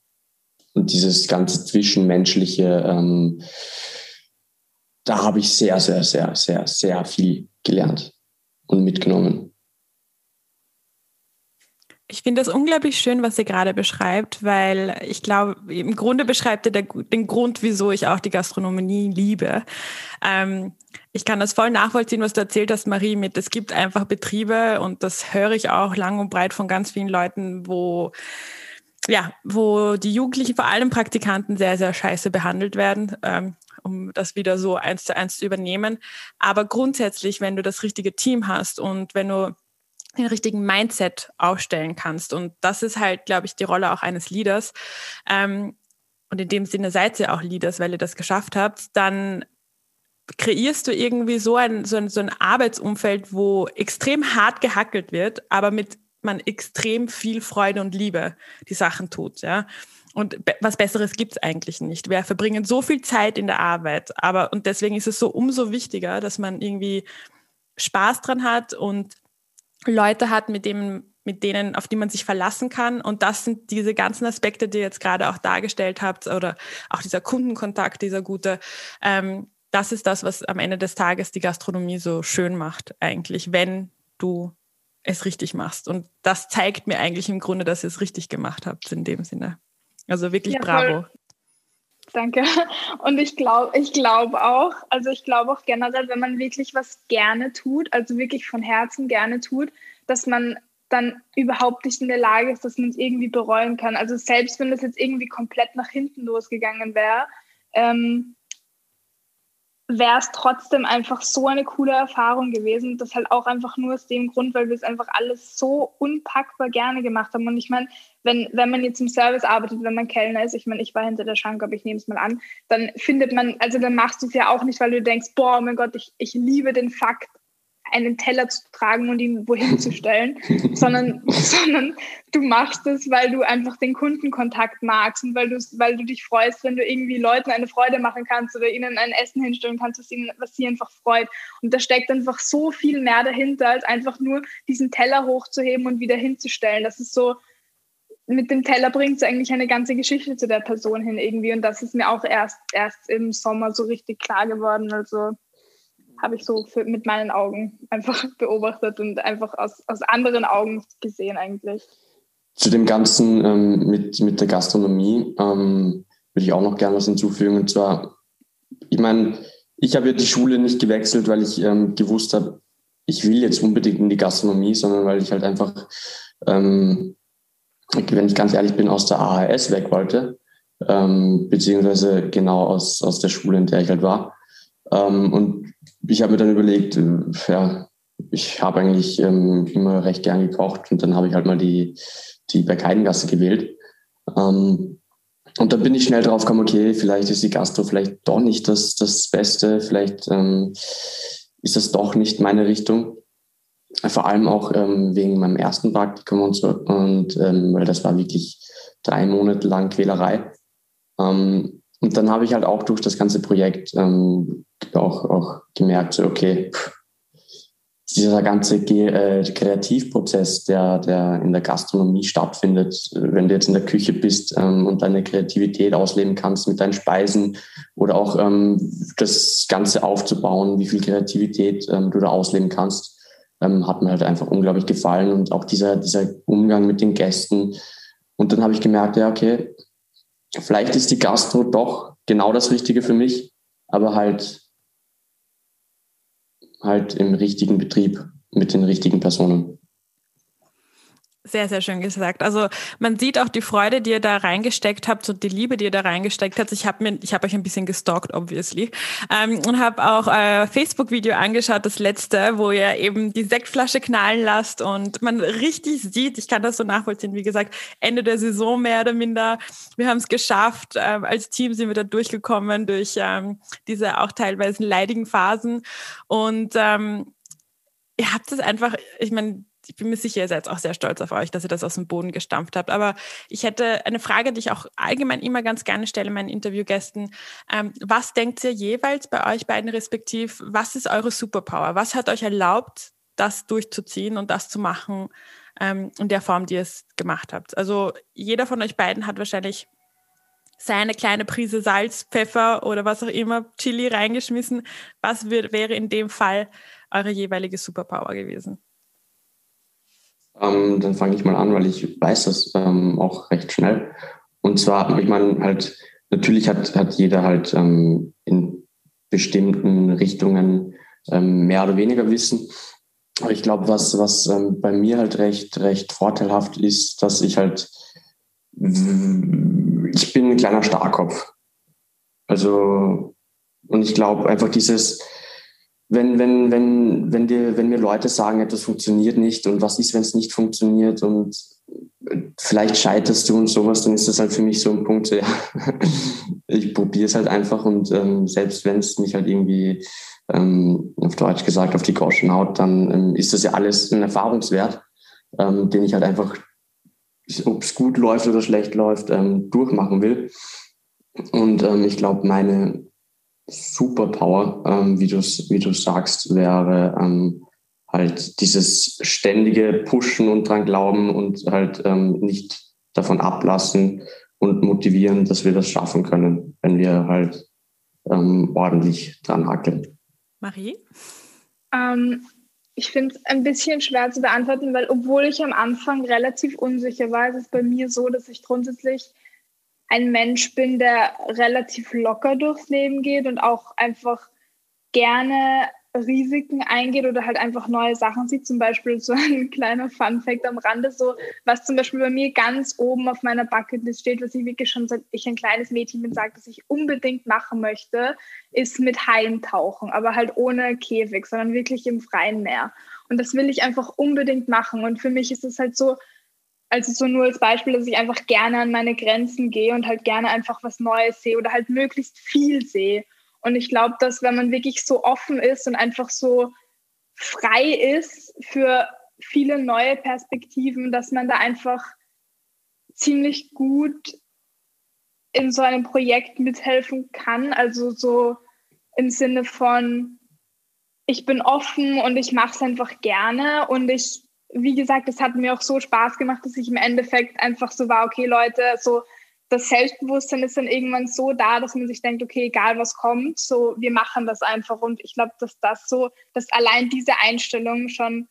und dieses ganze Zwischenmenschliche, ähm, da habe ich sehr, sehr, sehr, sehr, sehr viel gelernt und mitgenommen. Ich finde das unglaublich schön, was ihr gerade beschreibt, weil ich glaube, im Grunde beschreibt ihr den Grund, wieso ich auch die Gastronomie liebe. Ähm, ich kann das voll nachvollziehen, was du erzählt hast, Marie, mit es gibt einfach Betriebe und das höre ich auch lang und breit von ganz vielen Leuten, wo ja, wo die Jugendlichen, vor allem Praktikanten, sehr, sehr scheiße behandelt werden, ähm, um das wieder so eins zu eins zu übernehmen. Aber grundsätzlich, wenn du das richtige Team hast und wenn du den richtigen Mindset aufstellen kannst. Und das ist halt, glaube ich, die Rolle auch eines Leaders. Ähm, und in dem Sinne seid ihr auch Leaders, weil ihr das geschafft habt, dann kreierst du irgendwie so ein, so ein, so ein Arbeitsumfeld, wo extrem hart gehackelt wird, aber mit man extrem viel Freude und Liebe die Sachen tut, ja. Und was Besseres gibt's eigentlich nicht. Wir verbringen so viel Zeit in der Arbeit, aber und deswegen ist es so umso wichtiger, dass man irgendwie Spaß dran hat und Leute hat, mit dem mit denen, auf die man sich verlassen kann. Und das sind diese ganzen Aspekte, die ihr jetzt gerade auch dargestellt habt, oder auch dieser Kundenkontakt, dieser gute. Ähm, das ist das, was am Ende des Tages die Gastronomie so schön macht, eigentlich, wenn du es richtig machst. Und das zeigt mir eigentlich im Grunde, dass ihr es richtig gemacht habt in dem Sinne. Also wirklich ja, bravo. Danke. Und ich glaube, ich glaube auch, also ich glaube auch generell, wenn man wirklich was gerne tut, also wirklich von Herzen gerne tut, dass man dann überhaupt nicht in der Lage ist, dass man es irgendwie bereuen kann. Also selbst wenn das jetzt irgendwie komplett nach hinten losgegangen wäre, ähm, wäre es trotzdem einfach so eine coole Erfahrung gewesen. Das halt auch einfach nur aus dem Grund, weil wir es einfach alles so unpackbar gerne gemacht haben. Und ich meine, wenn, wenn man jetzt im Service arbeitet, wenn man Kellner ist, ich meine, ich war hinter der Schranke, aber ich nehme es mal an, dann findet man, also dann machst du es ja auch nicht, weil du denkst, boah, oh mein Gott, ich, ich liebe den Fakt, einen Teller zu tragen und ihn wohin zu stellen, sondern, sondern du machst es, weil du einfach den Kundenkontakt magst und weil du, weil du dich freust, wenn du irgendwie Leuten eine Freude machen kannst oder ihnen ein Essen hinstellen kannst, was, ihnen, was sie einfach freut. Und da steckt einfach so viel mehr dahinter, als einfach nur diesen Teller hochzuheben und wieder hinzustellen. Das ist so, mit dem Teller bringt es eigentlich eine ganze Geschichte zu der Person hin irgendwie. Und das ist mir auch erst, erst im Sommer so richtig klar geworden. Also habe ich so für, mit meinen Augen einfach beobachtet und einfach aus, aus anderen Augen gesehen eigentlich. Zu dem Ganzen ähm, mit, mit der Gastronomie ähm, würde ich auch noch gerne was hinzufügen. Und zwar, ich meine, ich habe ja die Schule nicht gewechselt, weil ich ähm, gewusst habe, ich will jetzt unbedingt in die Gastronomie, sondern weil ich halt einfach, ähm, wenn ich ganz ehrlich bin, aus der AHS weg wollte, ähm, beziehungsweise genau aus, aus der Schule, in der ich halt war. Ähm, und ich habe mir dann überlegt, äh, ja, ich habe eigentlich ähm, immer recht gern gekocht und dann habe ich halt mal die, die Bergheidengasse gewählt. Ähm, und dann bin ich schnell drauf gekommen, okay, vielleicht ist die Gastro vielleicht doch nicht das, das Beste, vielleicht ähm, ist das doch nicht meine Richtung. Vor allem auch ähm, wegen meinem ersten Praktikum und so. Und ähm, weil das war wirklich drei Monate lang Quälerei. Ähm, und dann habe ich halt auch durch das ganze Projekt ähm, auch, auch gemerkt, okay, dieser ganze äh, Kreativprozess, der, der in der Gastronomie stattfindet, wenn du jetzt in der Küche bist ähm, und deine Kreativität ausleben kannst mit deinen Speisen oder auch ähm, das Ganze aufzubauen, wie viel Kreativität ähm, du da ausleben kannst, ähm, hat mir halt einfach unglaublich gefallen und auch dieser, dieser Umgang mit den Gästen. Und dann habe ich gemerkt, ja, okay, vielleicht ist die Gastro doch genau das Richtige für mich, aber halt, halt im richtigen Betrieb mit den richtigen Personen. Sehr, sehr schön gesagt. Also man sieht auch die Freude, die ihr da reingesteckt habt und die Liebe, die ihr da reingesteckt habt. Ich habe mir, ich habe euch ein bisschen gestalkt, obviously, ähm, und habe auch ein Facebook-Video angeschaut, das letzte, wo ihr eben die Sektflasche knallen lasst und man richtig sieht, ich kann das so nachvollziehen, wie gesagt, Ende der Saison mehr oder minder. Wir haben es geschafft. Ähm, als Team sind wir da durchgekommen durch ähm, diese auch teilweise leidigen Phasen und ähm, ihr habt es einfach, ich meine, ich bin mir sicher, ihr seid auch sehr stolz auf euch, dass ihr das aus dem Boden gestampft habt. Aber ich hätte eine Frage, die ich auch allgemein immer ganz gerne stelle meinen Interviewgästen. Ähm, was denkt ihr jeweils bei euch beiden respektiv? Was ist eure Superpower? Was hat euch erlaubt, das durchzuziehen und das zu machen ähm, in der Form, die ihr es gemacht habt? Also jeder von euch beiden hat wahrscheinlich seine kleine Prise Salz, Pfeffer oder was auch immer, Chili reingeschmissen. Was wäre in dem Fall eure jeweilige Superpower gewesen? Ähm, dann fange ich mal an, weil ich weiß das ähm, auch recht schnell. Und zwar, ich meine, halt, natürlich hat, hat jeder halt ähm, in bestimmten Richtungen ähm, mehr oder weniger Wissen. Aber ich glaube, was, was ähm, bei mir halt recht, recht vorteilhaft ist, dass ich halt, ich bin ein kleiner Starkopf. Also, und ich glaube einfach dieses, wenn, wenn, wenn, wenn, dir, wenn mir Leute sagen, etwas funktioniert nicht und was ist, wenn es nicht funktioniert und vielleicht scheiterst du und sowas, dann ist das halt für mich so ein Punkt, ja, ich probiere es halt einfach und ähm, selbst wenn es mich halt irgendwie ähm, auf Deutsch gesagt auf die Goschen haut, dann ähm, ist das ja alles ein Erfahrungswert, ähm, den ich halt einfach, ob es gut läuft oder schlecht läuft, ähm, durchmachen will. Und ähm, ich glaube, meine Superpower, ähm, wie du wie sagst, wäre ähm, halt dieses ständige Pushen und dran glauben und halt ähm, nicht davon ablassen und motivieren, dass wir das schaffen können, wenn wir halt ähm, ordentlich dran hackeln. Marie? Ähm, ich finde es ein bisschen schwer zu beantworten, weil obwohl ich am Anfang relativ unsicher war, ist es bei mir so, dass ich grundsätzlich ein Mensch bin, der relativ locker durchs Leben geht und auch einfach gerne Risiken eingeht oder halt einfach neue Sachen sieht. Zum Beispiel so ein kleiner Fun-Fact am Rande, so was zum Beispiel bei mir ganz oben auf meiner Bucketlist steht, was ich wirklich schon seit ich ein kleines Mädchen bin, sage, dass ich unbedingt machen möchte, ist mit Haien tauchen, aber halt ohne Käfig, sondern wirklich im freien Meer. Und das will ich einfach unbedingt machen. Und für mich ist es halt so, also so nur als Beispiel, dass ich einfach gerne an meine Grenzen gehe und halt gerne einfach was Neues sehe oder halt möglichst viel sehe. Und ich glaube, dass wenn man wirklich so offen ist und einfach so frei ist für viele neue Perspektiven, dass man da einfach ziemlich gut in so einem Projekt mithelfen kann. Also so im Sinne von, ich bin offen und ich mache es einfach gerne und ich wie gesagt, es hat mir auch so Spaß gemacht, dass ich im Endeffekt einfach so war, okay, Leute, so das Selbstbewusstsein ist dann irgendwann so da, dass man sich denkt, okay, egal was kommt, so wir machen das einfach. Und ich glaube, dass das so, dass allein diese Einstellung schon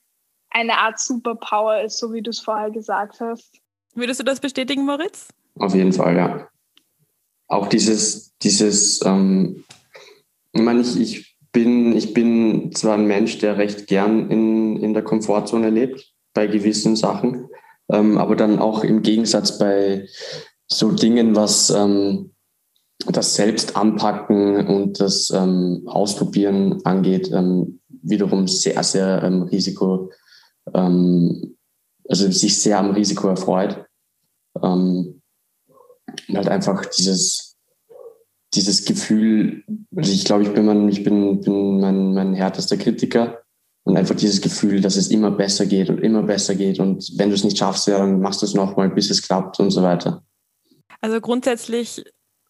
eine Art Superpower ist, so wie du es vorher gesagt hast. Würdest du das bestätigen, Moritz? Auf jeden Fall, ja. Auch dieses, dieses, ähm, ich meine, ich, ich bin, ich bin zwar ein Mensch, der recht gern in, in der Komfortzone lebt, bei gewissen Sachen. Ähm, aber dann auch im Gegensatz bei so Dingen, was ähm, das Selbst anpacken und das ähm, Ausprobieren angeht, ähm, wiederum sehr, sehr ähm, Risiko, ähm, also sich sehr am Risiko erfreut. und halt einfach dieses, dieses Gefühl, also ich glaube, ich bin, mein, ich bin, bin mein, mein härtester Kritiker und einfach dieses Gefühl, dass es immer besser geht und immer besser geht. Und wenn du es nicht schaffst, ja, dann machst du es nochmal, bis es klappt und so weiter. Also grundsätzlich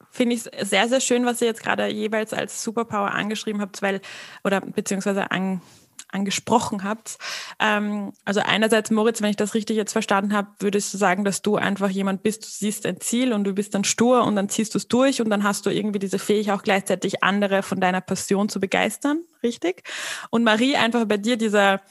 finde ich es sehr, sehr schön, was ihr jetzt gerade jeweils als Superpower angeschrieben habt, weil, oder beziehungsweise an, angesprochen habt. Ähm, also einerseits, Moritz, wenn ich das richtig jetzt verstanden habe, würdest du sagen, dass du einfach jemand bist, du siehst ein Ziel und du bist dann stur und dann ziehst du es durch und dann hast du irgendwie diese Fähigkeit auch gleichzeitig andere von deiner Passion zu begeistern, richtig? Und Marie, einfach bei dir dieser,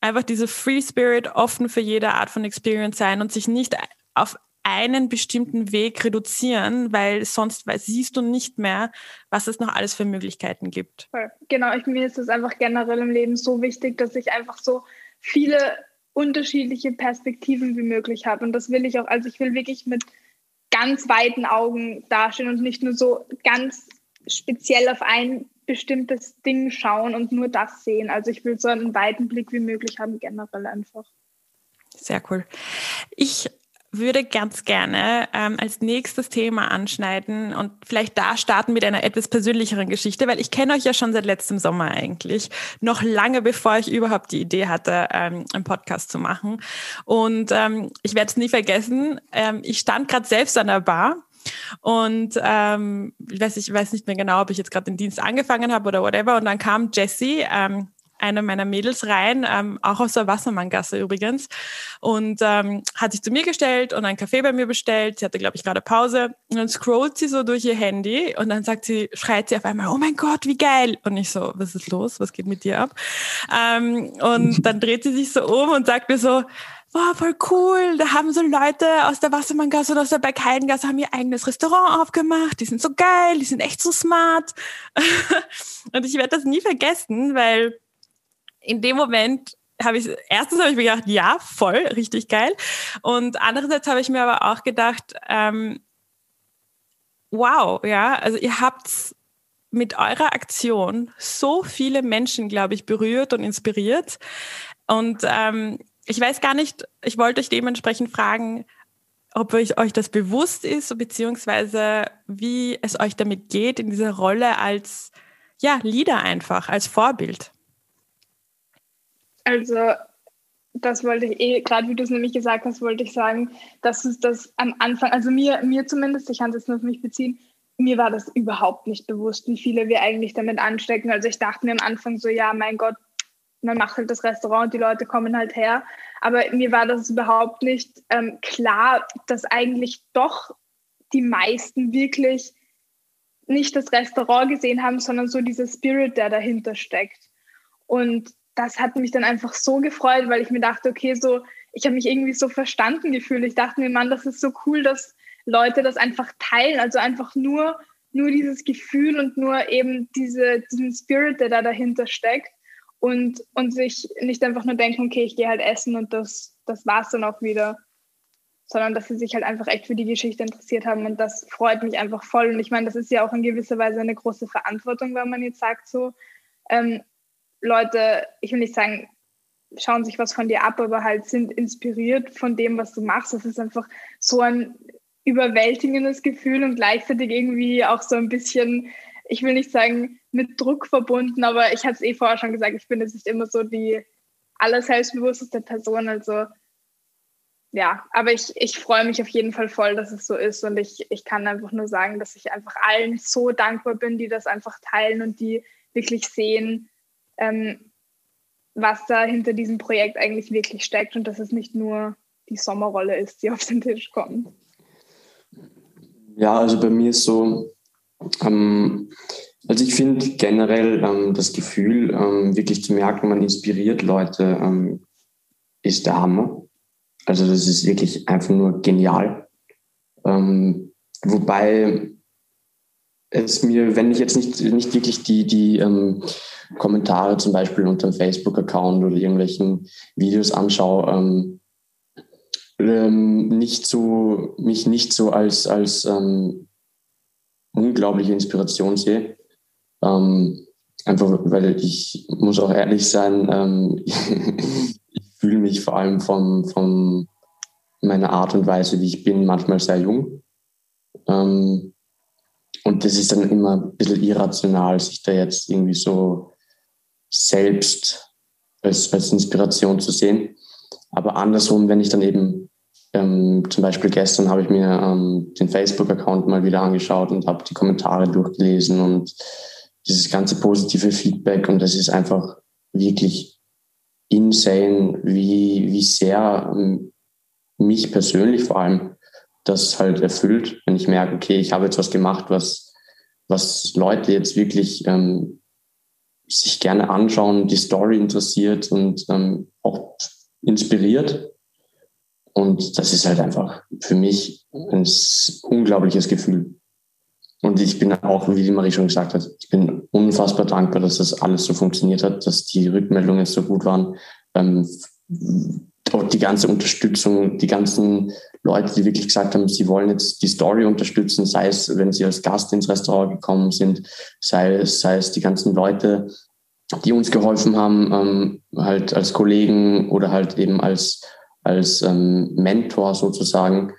einfach diese Free Spirit, offen für jede Art von Experience sein und sich nicht auf einen bestimmten Weg reduzieren, weil sonst siehst du nicht mehr, was es noch alles für Möglichkeiten gibt. Genau, ich, mir ist es einfach generell im Leben so wichtig, dass ich einfach so viele unterschiedliche Perspektiven wie möglich habe. Und das will ich auch, also ich will wirklich mit ganz weiten Augen dastehen und nicht nur so ganz speziell auf ein bestimmtes Ding schauen und nur das sehen. Also ich will so einen weiten Blick wie möglich haben, generell einfach. Sehr cool. Ich würde ganz gerne ähm, als nächstes Thema anschneiden und vielleicht da starten mit einer etwas persönlicheren Geschichte, weil ich kenne euch ja schon seit letztem Sommer eigentlich, noch lange bevor ich überhaupt die Idee hatte, ähm, einen Podcast zu machen. Und ähm, ich werde es nie vergessen, ähm, ich stand gerade selbst an der Bar und ähm, ich, weiß, ich weiß nicht mehr genau, ob ich jetzt gerade den Dienst angefangen habe oder whatever. Und dann kam Jessie, ähm, eine meiner Mädels rein, ähm, auch aus der Wassermanngasse übrigens, und ähm, hat sich zu mir gestellt und einen Kaffee bei mir bestellt. Sie hatte, glaube ich, gerade Pause. Und dann scrollt sie so durch ihr Handy und dann sagt sie, schreit sie auf einmal, oh mein Gott, wie geil! Und ich so, was ist los? Was geht mit dir ab? Ähm, und dann dreht sie sich so um und sagt mir so, wow, voll cool, da haben so Leute aus der Wassermanngasse oder aus der Bergheidengasse haben ihr eigenes Restaurant aufgemacht, die sind so geil, die sind echt so smart. und ich werde das nie vergessen, weil in dem Moment habe ich, erstens habe ich mir gedacht, ja, voll, richtig geil. Und andererseits habe ich mir aber auch gedacht, ähm, wow, ja, also ihr habt mit eurer Aktion so viele Menschen, glaube ich, berührt und inspiriert. Und ähm, ich weiß gar nicht, ich wollte euch dementsprechend fragen, ob euch, das bewusst ist, beziehungsweise wie es euch damit geht in dieser Rolle als ja, Leader einfach, als Vorbild. Also, das wollte ich eh, gerade wie du es nämlich gesagt hast, wollte ich sagen, dass es das am Anfang, also mir, mir zumindest, ich kann es jetzt nur auf mich beziehen, mir war das überhaupt nicht bewusst, wie viele wir eigentlich damit anstecken. Also ich dachte mir am Anfang so, ja, mein Gott, man macht halt das Restaurant, die Leute kommen halt her. Aber mir war das überhaupt nicht ähm, klar, dass eigentlich doch die meisten wirklich nicht das Restaurant gesehen haben, sondern so dieser Spirit, der dahinter steckt. Und das hat mich dann einfach so gefreut, weil ich mir dachte, okay, so, ich habe mich irgendwie so verstanden gefühlt. Ich dachte mir, Mann, das ist so cool, dass Leute das einfach teilen. Also einfach nur, nur dieses Gefühl und nur eben diese, diesen Spirit, der da dahinter steckt. Und, und sich nicht einfach nur denken, okay, ich gehe halt essen und das, das es dann auch wieder. Sondern dass sie sich halt einfach echt für die Geschichte interessiert haben. Und das freut mich einfach voll. Und ich meine, das ist ja auch in gewisser Weise eine große Verantwortung, wenn man jetzt sagt, so, ähm, Leute, ich will nicht sagen, schauen sich was von dir ab, aber halt sind inspiriert von dem, was du machst. Das ist einfach so ein überwältigendes Gefühl und gleichzeitig irgendwie auch so ein bisschen, ich will nicht sagen, mit Druck verbunden, aber ich habe es eh vorher schon gesagt, ich bin jetzt nicht immer so die allerselbstbewussteste Person. Also ja, aber ich, ich freue mich auf jeden Fall voll, dass es so ist. Und ich, ich kann einfach nur sagen, dass ich einfach allen so dankbar bin, die das einfach teilen und die wirklich sehen, ähm, was da hinter diesem Projekt eigentlich wirklich steckt und dass es nicht nur die Sommerrolle ist, die auf den Tisch kommt. Ja, also bei mir ist so, ähm, also ich finde generell ähm, das Gefühl, ähm, wirklich zu merken, man inspiriert Leute, ähm, ist der Hammer. Also das ist wirklich einfach nur genial. Ähm, wobei es mir, wenn ich jetzt nicht, nicht wirklich die, die ähm, Kommentare zum Beispiel unter dem Facebook-Account oder irgendwelchen Videos anschaue, ähm, ähm, nicht so, mich nicht so als, als ähm, unglaubliche Inspiration sehe. Ähm, einfach, weil ich muss auch ehrlich sein, ähm, ich fühle mich vor allem von vom meiner Art und Weise, wie ich bin, manchmal sehr jung. Ähm, und das ist dann immer ein bisschen irrational, sich da jetzt irgendwie so selbst als, als Inspiration zu sehen. Aber andersrum, wenn ich dann eben, ähm, zum Beispiel gestern habe ich mir ähm, den Facebook-Account mal wieder angeschaut und habe die Kommentare durchgelesen und dieses ganze positive Feedback und das ist einfach wirklich insane, wie, wie sehr ähm, mich persönlich vor allem das halt erfüllt, wenn ich merke, okay, ich habe jetzt was gemacht, was, was Leute jetzt wirklich ähm, sich gerne anschauen, die Story interessiert und ähm, auch inspiriert. Und das ist halt einfach für mich ein unglaubliches Gefühl. Und ich bin auch, wie die Marie schon gesagt hat, ich bin unfassbar dankbar, dass das alles so funktioniert hat, dass die Rückmeldungen so gut waren. Ähm, die ganze Unterstützung, die ganzen Leute, die wirklich gesagt haben, sie wollen jetzt die Story unterstützen, sei es, wenn sie als Gast ins Restaurant gekommen sind, sei es, sei es die ganzen Leute, die uns geholfen haben, ähm, halt als Kollegen oder halt eben als, als ähm, Mentor sozusagen.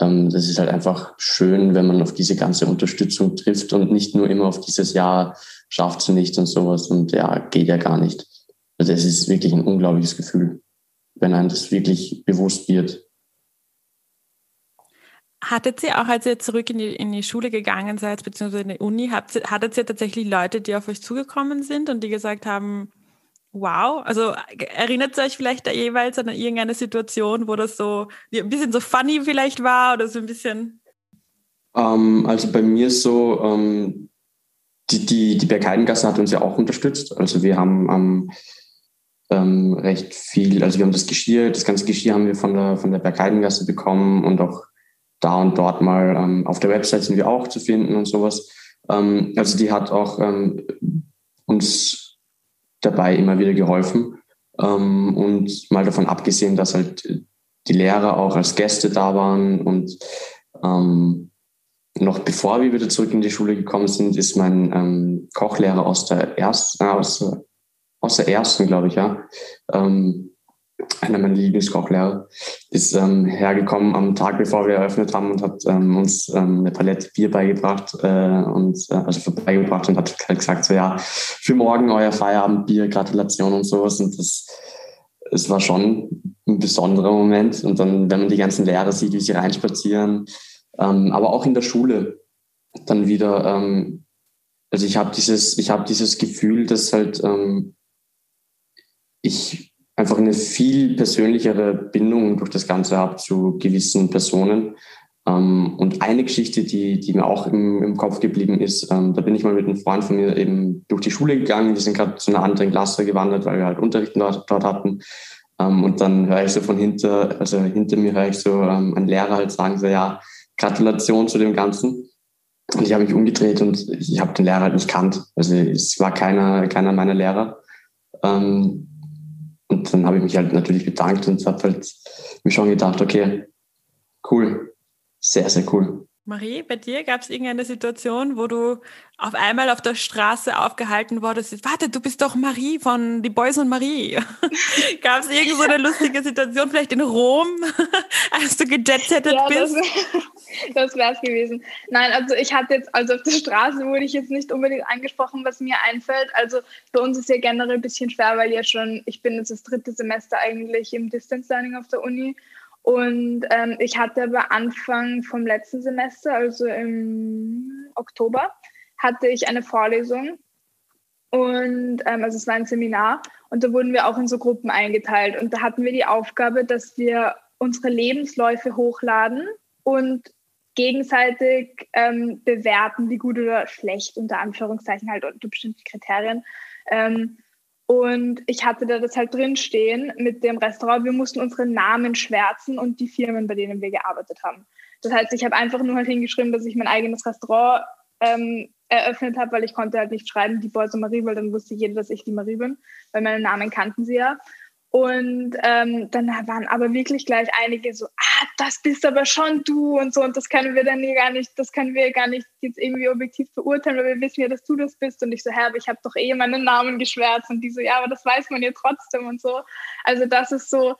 Ähm, das ist halt einfach schön, wenn man auf diese ganze Unterstützung trifft und nicht nur immer auf dieses Jahr schafft sie nicht und sowas und ja, geht ja gar nicht. Also es ist wirklich ein unglaubliches Gefühl, wenn einem das wirklich bewusst wird. Hattet ihr auch, als ihr zurück in die, in die Schule gegangen seid, beziehungsweise in die Uni, habt, hattet ihr tatsächlich Leute, die auf euch zugekommen sind und die gesagt haben, wow, also erinnert ihr euch vielleicht da jeweils an irgendeine Situation, wo das so ein bisschen so funny vielleicht war oder so ein bisschen? Ähm, also bei mir so, ähm, die, die, die Bergheidengasse hat uns ja auch unterstützt. Also wir haben ähm, ähm, recht viel, also wir haben das Geschirr, das ganze Geschirr haben wir von der, von der Bergheidengasse bekommen und auch da und dort mal ähm, auf der Website sind wir auch zu finden und sowas. Ähm, also die hat auch ähm, uns dabei immer wieder geholfen. Ähm, und mal davon abgesehen, dass halt die Lehrer auch als Gäste da waren und ähm, noch bevor wir wieder zurück in die Schule gekommen sind, ist mein Kochlehrer aus der ersten, äh, aus, aus der ersten, glaube ich, ja, ähm, einer meiner Lieblingskochlehrer, ist ähm, hergekommen am Tag, bevor wir eröffnet haben und hat ähm, uns ähm, eine Palette Bier beigebracht äh, und äh, also vorbeigebracht und hat halt gesagt, so ja, für morgen euer Feierabendbier, Gratulation und sowas. Und das, es war schon ein besonderer Moment. Und dann, wenn man die ganzen Lehrer sieht, wie sie reinspazieren, ähm, aber auch in der Schule dann wieder, ähm, also ich habe dieses, ich habe dieses Gefühl, dass halt ähm, ich einfach eine viel persönlichere Bindung durch das Ganze habe zu gewissen Personen. Ähm, und eine Geschichte, die, die mir auch im, im Kopf geblieben ist, ähm, da bin ich mal mit einem Freund von mir eben durch die Schule gegangen. Wir sind gerade zu einer anderen Klasse gewandert, weil wir halt Unterricht dort, dort hatten. Ähm, und dann höre ich so von hinter, also hinter mir höre ich so ähm, einen Lehrer halt sagen, so ja, Gratulation zu dem Ganzen. Und ich habe mich umgedreht und ich habe den Lehrer halt nicht kannt. Also es war keiner, keiner meiner Lehrer. Ähm, und dann habe ich mich halt natürlich bedankt und habe halt mir schon gedacht, okay, cool, sehr, sehr cool. Marie, bei dir gab es irgendeine Situation, wo du auf einmal auf der Straße aufgehalten wurdest? Warte, du bist doch Marie von Die Boys und Marie. gab es irgend so eine lustige Situation, vielleicht in Rom, als du gejetsettet ja, bist? Das, das wäre es gewesen. Nein, also ich hatte jetzt, also auf der Straße wurde ich jetzt nicht unbedingt angesprochen, was mir einfällt. Also bei uns ist ja generell ein bisschen schwer, weil ja schon, ich bin jetzt das dritte Semester eigentlich im Distance Learning auf der Uni. Und ähm, ich hatte aber Anfang vom letzten Semester, also im Oktober, hatte ich eine Vorlesung. Und ähm, also es war ein Seminar und da wurden wir auch in so Gruppen eingeteilt. Und da hatten wir die Aufgabe, dass wir unsere Lebensläufe hochladen und gegenseitig ähm, bewerten, wie gut oder schlecht, unter Anführungszeichen halt unter bestimmten Kriterien. Ähm, und ich hatte da das halt drin stehen mit dem Restaurant. Wir mussten unsere Namen schwärzen und die Firmen, bei denen wir gearbeitet haben. Das heißt, ich habe einfach nur halt hingeschrieben, dass ich mein eigenes Restaurant ähm, eröffnet habe, weil ich konnte halt nicht schreiben, die Boise Marie, weil dann wusste jeder, dass ich die Marie bin, weil meine Namen kannten sie ja. Und ähm, dann waren aber wirklich gleich einige so, ah, das bist aber schon du und so. Und das können wir dann hier gar nicht, das können wir gar nicht jetzt irgendwie objektiv beurteilen, weil wir wissen ja, dass du das bist. Und ich so, hä, aber ich habe doch eh meinen Namen geschwärzt. Und die so, ja, aber das weiß man ja trotzdem und so. Also das ist so,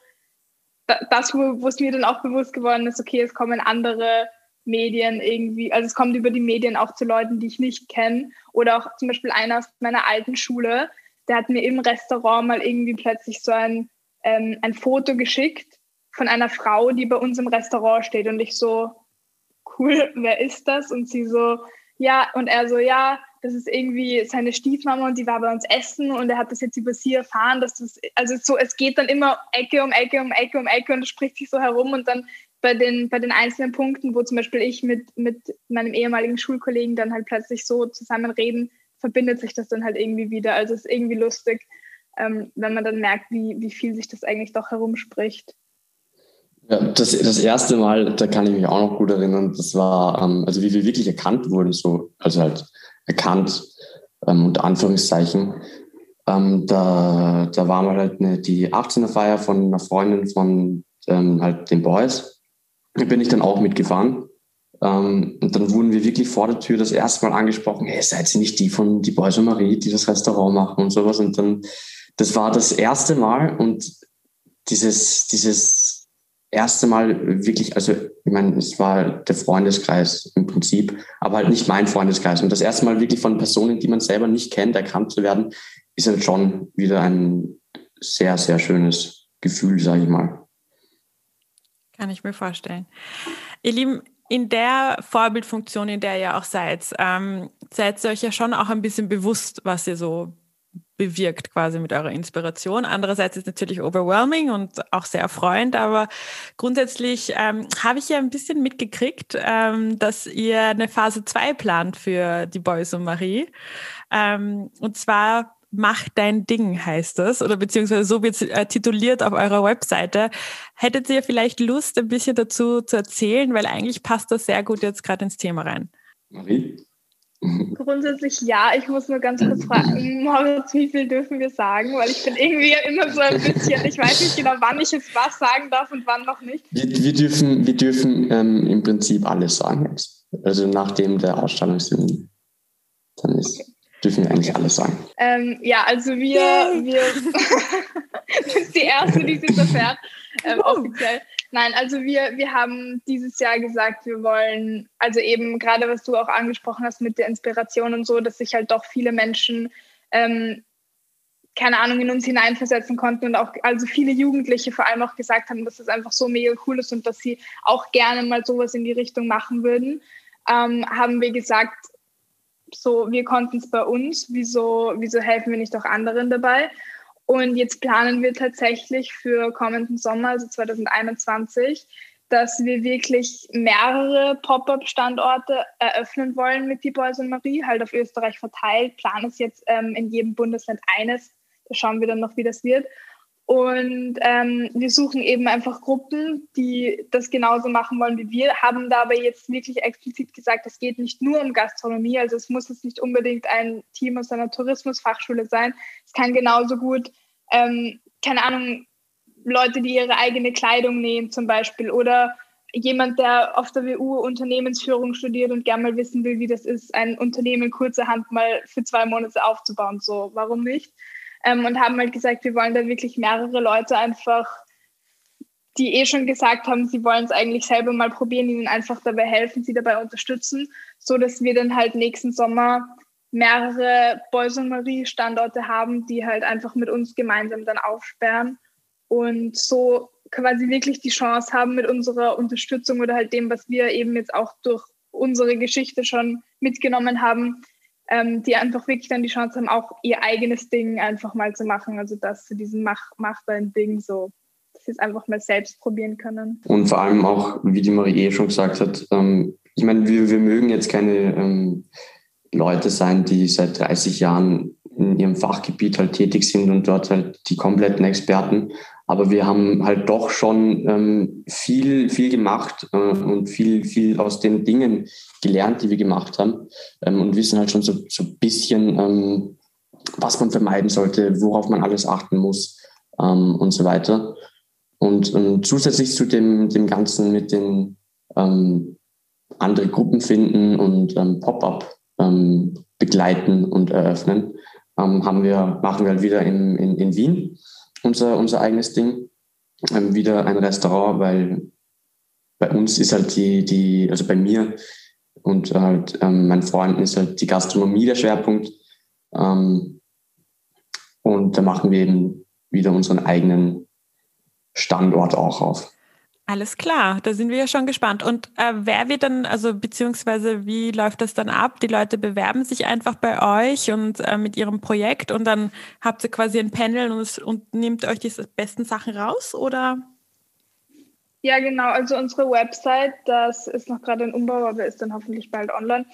das, wo es mir dann auch bewusst geworden ist, okay, es kommen andere Medien irgendwie, also es kommt über die Medien auch zu Leuten, die ich nicht kenne. Oder auch zum Beispiel einer aus meiner alten Schule, der hat mir im Restaurant mal irgendwie plötzlich so ein, ähm, ein Foto geschickt von einer Frau, die bei uns im Restaurant steht. Und ich so, cool, wer ist das? Und sie so, ja, und er so, ja, das ist irgendwie seine Stiefmama und die war bei uns essen und er hat das jetzt über sie erfahren, dass das, also so, es geht dann immer Ecke um Ecke um Ecke um Ecke und es spricht sich so herum und dann bei den, bei den einzelnen Punkten, wo zum Beispiel ich mit, mit meinem ehemaligen Schulkollegen dann halt plötzlich so zusammen reden, verbindet sich das dann halt irgendwie wieder. Also es ist irgendwie lustig, ähm, wenn man dann merkt, wie, wie viel sich das eigentlich doch herumspricht. Ja, das, das erste Mal, da kann ich mich auch noch gut erinnern, das war, ähm, also wie wir wirklich erkannt wurden, so, also halt erkannt, ähm, unter Anführungszeichen. ähm, da, da war mal halt eine, die 18er Feier von einer Freundin von ähm, halt den Boys. Da bin ich dann auch mitgefahren. Ähm, und dann wurden wir wirklich vor der Tür das erste Mal angesprochen, hey, seid ihr nicht die von die Boys und Marie, die das Restaurant machen und sowas. Und dann, das war das erste Mal und dieses, dieses erste Mal wirklich, also ich meine, es war der Freundeskreis im Prinzip, aber halt nicht mein Freundeskreis. Und das erste Mal wirklich von Personen, die man selber nicht kennt, erkannt zu werden, ist dann schon wieder ein sehr, sehr schönes Gefühl, sage ich mal. Kann ich mir vorstellen. Ihr Lieben, in der Vorbildfunktion, in der ihr auch seid, ähm, seid ihr euch ja schon auch ein bisschen bewusst, was ihr so bewirkt quasi mit eurer Inspiration. Andererseits ist es natürlich overwhelming und auch sehr erfreuend, aber grundsätzlich ähm, habe ich ja ein bisschen mitgekriegt, ähm, dass ihr eine Phase 2 plant für die Boys und Marie. Ähm, und zwar Mach dein Ding heißt das, oder beziehungsweise so wird es äh, tituliert auf eurer Webseite. Hättet ihr vielleicht Lust, ein bisschen dazu zu erzählen, weil eigentlich passt das sehr gut jetzt gerade ins Thema rein. Marie? Grundsätzlich ja. Ich muss nur ganz kurz fragen, Moritz, wie viel dürfen wir sagen? Weil ich bin irgendwie immer so ein bisschen, ich weiß nicht genau, wann ich jetzt was sagen darf und wann noch nicht. Wir, wir dürfen, wir dürfen ähm, im Prinzip alles sagen jetzt. Also nachdem der Ausstellungstermin dann ist. Okay dürfen wir eigentlich alles sagen. Ähm, ja, also wir, wir sind die Erste, die sich erfährt, ähm, offiziell. Nein, also wir, wir haben dieses Jahr gesagt, wir wollen, also eben gerade was du auch angesprochen hast mit der Inspiration und so, dass sich halt doch viele Menschen, ähm, keine Ahnung, in uns hineinversetzen konnten und auch, also viele Jugendliche vor allem auch gesagt haben, dass das einfach so mega cool ist und dass sie auch gerne mal sowas in die Richtung machen würden, ähm, haben wir gesagt, so, wir konnten es bei uns, wieso, wieso helfen wir nicht auch anderen dabei? Und jetzt planen wir tatsächlich für kommenden Sommer, also 2021, dass wir wirklich mehrere Pop-up-Standorte eröffnen wollen mit die Boys und Marie, halt auf Österreich verteilt. Plan ist jetzt ähm, in jedem Bundesland eines. Da schauen wir dann noch, wie das wird. Und ähm, wir suchen eben einfach Gruppen, die das genauso machen wollen wie wir, haben dabei jetzt wirklich explizit gesagt, es geht nicht nur um Gastronomie, also es muss jetzt nicht unbedingt ein Team aus einer Tourismusfachschule sein. Es kann genauso gut, ähm, keine Ahnung, Leute, die ihre eigene Kleidung nähen zum Beispiel oder jemand, der auf der WU Unternehmensführung studiert und gerne mal wissen will, wie das ist, ein Unternehmen kurzerhand mal für zwei Monate aufzubauen. So, warum nicht? Ähm, und haben halt gesagt, wir wollen da wirklich mehrere Leute einfach, die eh schon gesagt haben, sie wollen es eigentlich selber mal probieren, ihnen einfach dabei helfen, sie dabei unterstützen, so dass wir dann halt nächsten Sommer mehrere Boys und Marie Standorte haben, die halt einfach mit uns gemeinsam dann aufsperren und so quasi wirklich die Chance haben mit unserer Unterstützung oder halt dem, was wir eben jetzt auch durch unsere Geschichte schon mitgenommen haben, ähm, die einfach wirklich dann die Chance haben, auch ihr eigenes Ding einfach mal zu machen. Also das zu diesem Mach, mach dein Ding so, dass sie es einfach mal selbst probieren können. Und vor allem auch, wie die Marie eh schon gesagt hat, ähm, ich meine, wir, wir mögen jetzt keine ähm, Leute sein, die seit 30 Jahren in ihrem Fachgebiet halt tätig sind und dort halt die kompletten Experten. Aber wir haben halt doch schon ähm, viel, viel gemacht äh, und viel, viel aus den Dingen gelernt, die wir gemacht haben ähm, und wissen halt schon so, so ein bisschen, ähm, was man vermeiden sollte, worauf man alles achten muss ähm, und so weiter. Und ähm, zusätzlich zu dem, dem Ganzen mit den ähm, andere Gruppen finden und Pop-up begleiten und eröffnen, haben wir, machen wir halt wieder in, in, in Wien unser, unser eigenes Ding. Ähm, wieder ein Restaurant, weil bei uns ist halt die, die also bei mir und halt ähm, meinen Freunden ist halt die Gastronomie der Schwerpunkt. Ähm, und da machen wir eben wieder unseren eigenen Standort auch auf. Alles klar, da sind wir ja schon gespannt. Und äh, wer wird dann, also beziehungsweise wie läuft das dann ab? Die Leute bewerben sich einfach bei euch und äh, mit ihrem Projekt und dann habt ihr quasi ein Panel und, und nehmt euch die besten Sachen raus, oder? Ja, genau. Also unsere Website, das ist noch gerade in Umbau, aber ist dann hoffentlich bald online.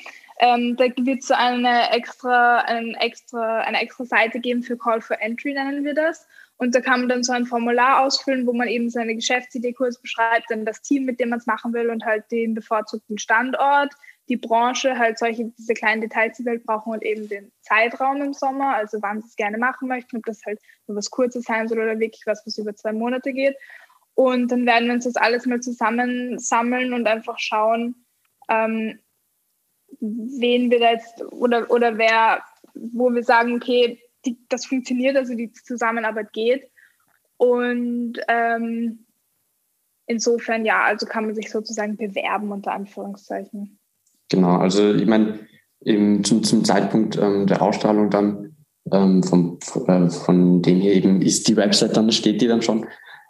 Ähm, da wird es so eine extra, einen extra, eine extra Seite geben für Call for Entry, nennen wir das. Und da kann man dann so ein Formular ausfüllen, wo man eben seine Geschäftsidee kurz beschreibt, dann das Team, mit dem man es machen will und halt den bevorzugten Standort, die Branche halt solche, diese kleinen Details, die wir halt brauchen und eben den Zeitraum im Sommer, also wann sie es gerne machen möchten, ob das halt nur was Kurzes sein soll oder wirklich was, was über zwei Monate geht. Und dann werden wir uns das alles mal zusammensammeln und einfach schauen, ähm, wen wir da jetzt oder, oder wer, wo wir sagen, okay, die, das funktioniert, also die Zusammenarbeit geht. Und ähm, insofern ja, also kann man sich sozusagen bewerben unter Anführungszeichen. Genau, also ich meine, zum, zum Zeitpunkt ähm, der Ausstrahlung dann ähm, vom, äh, von dem hier eben ist die Website dann, steht die dann schon.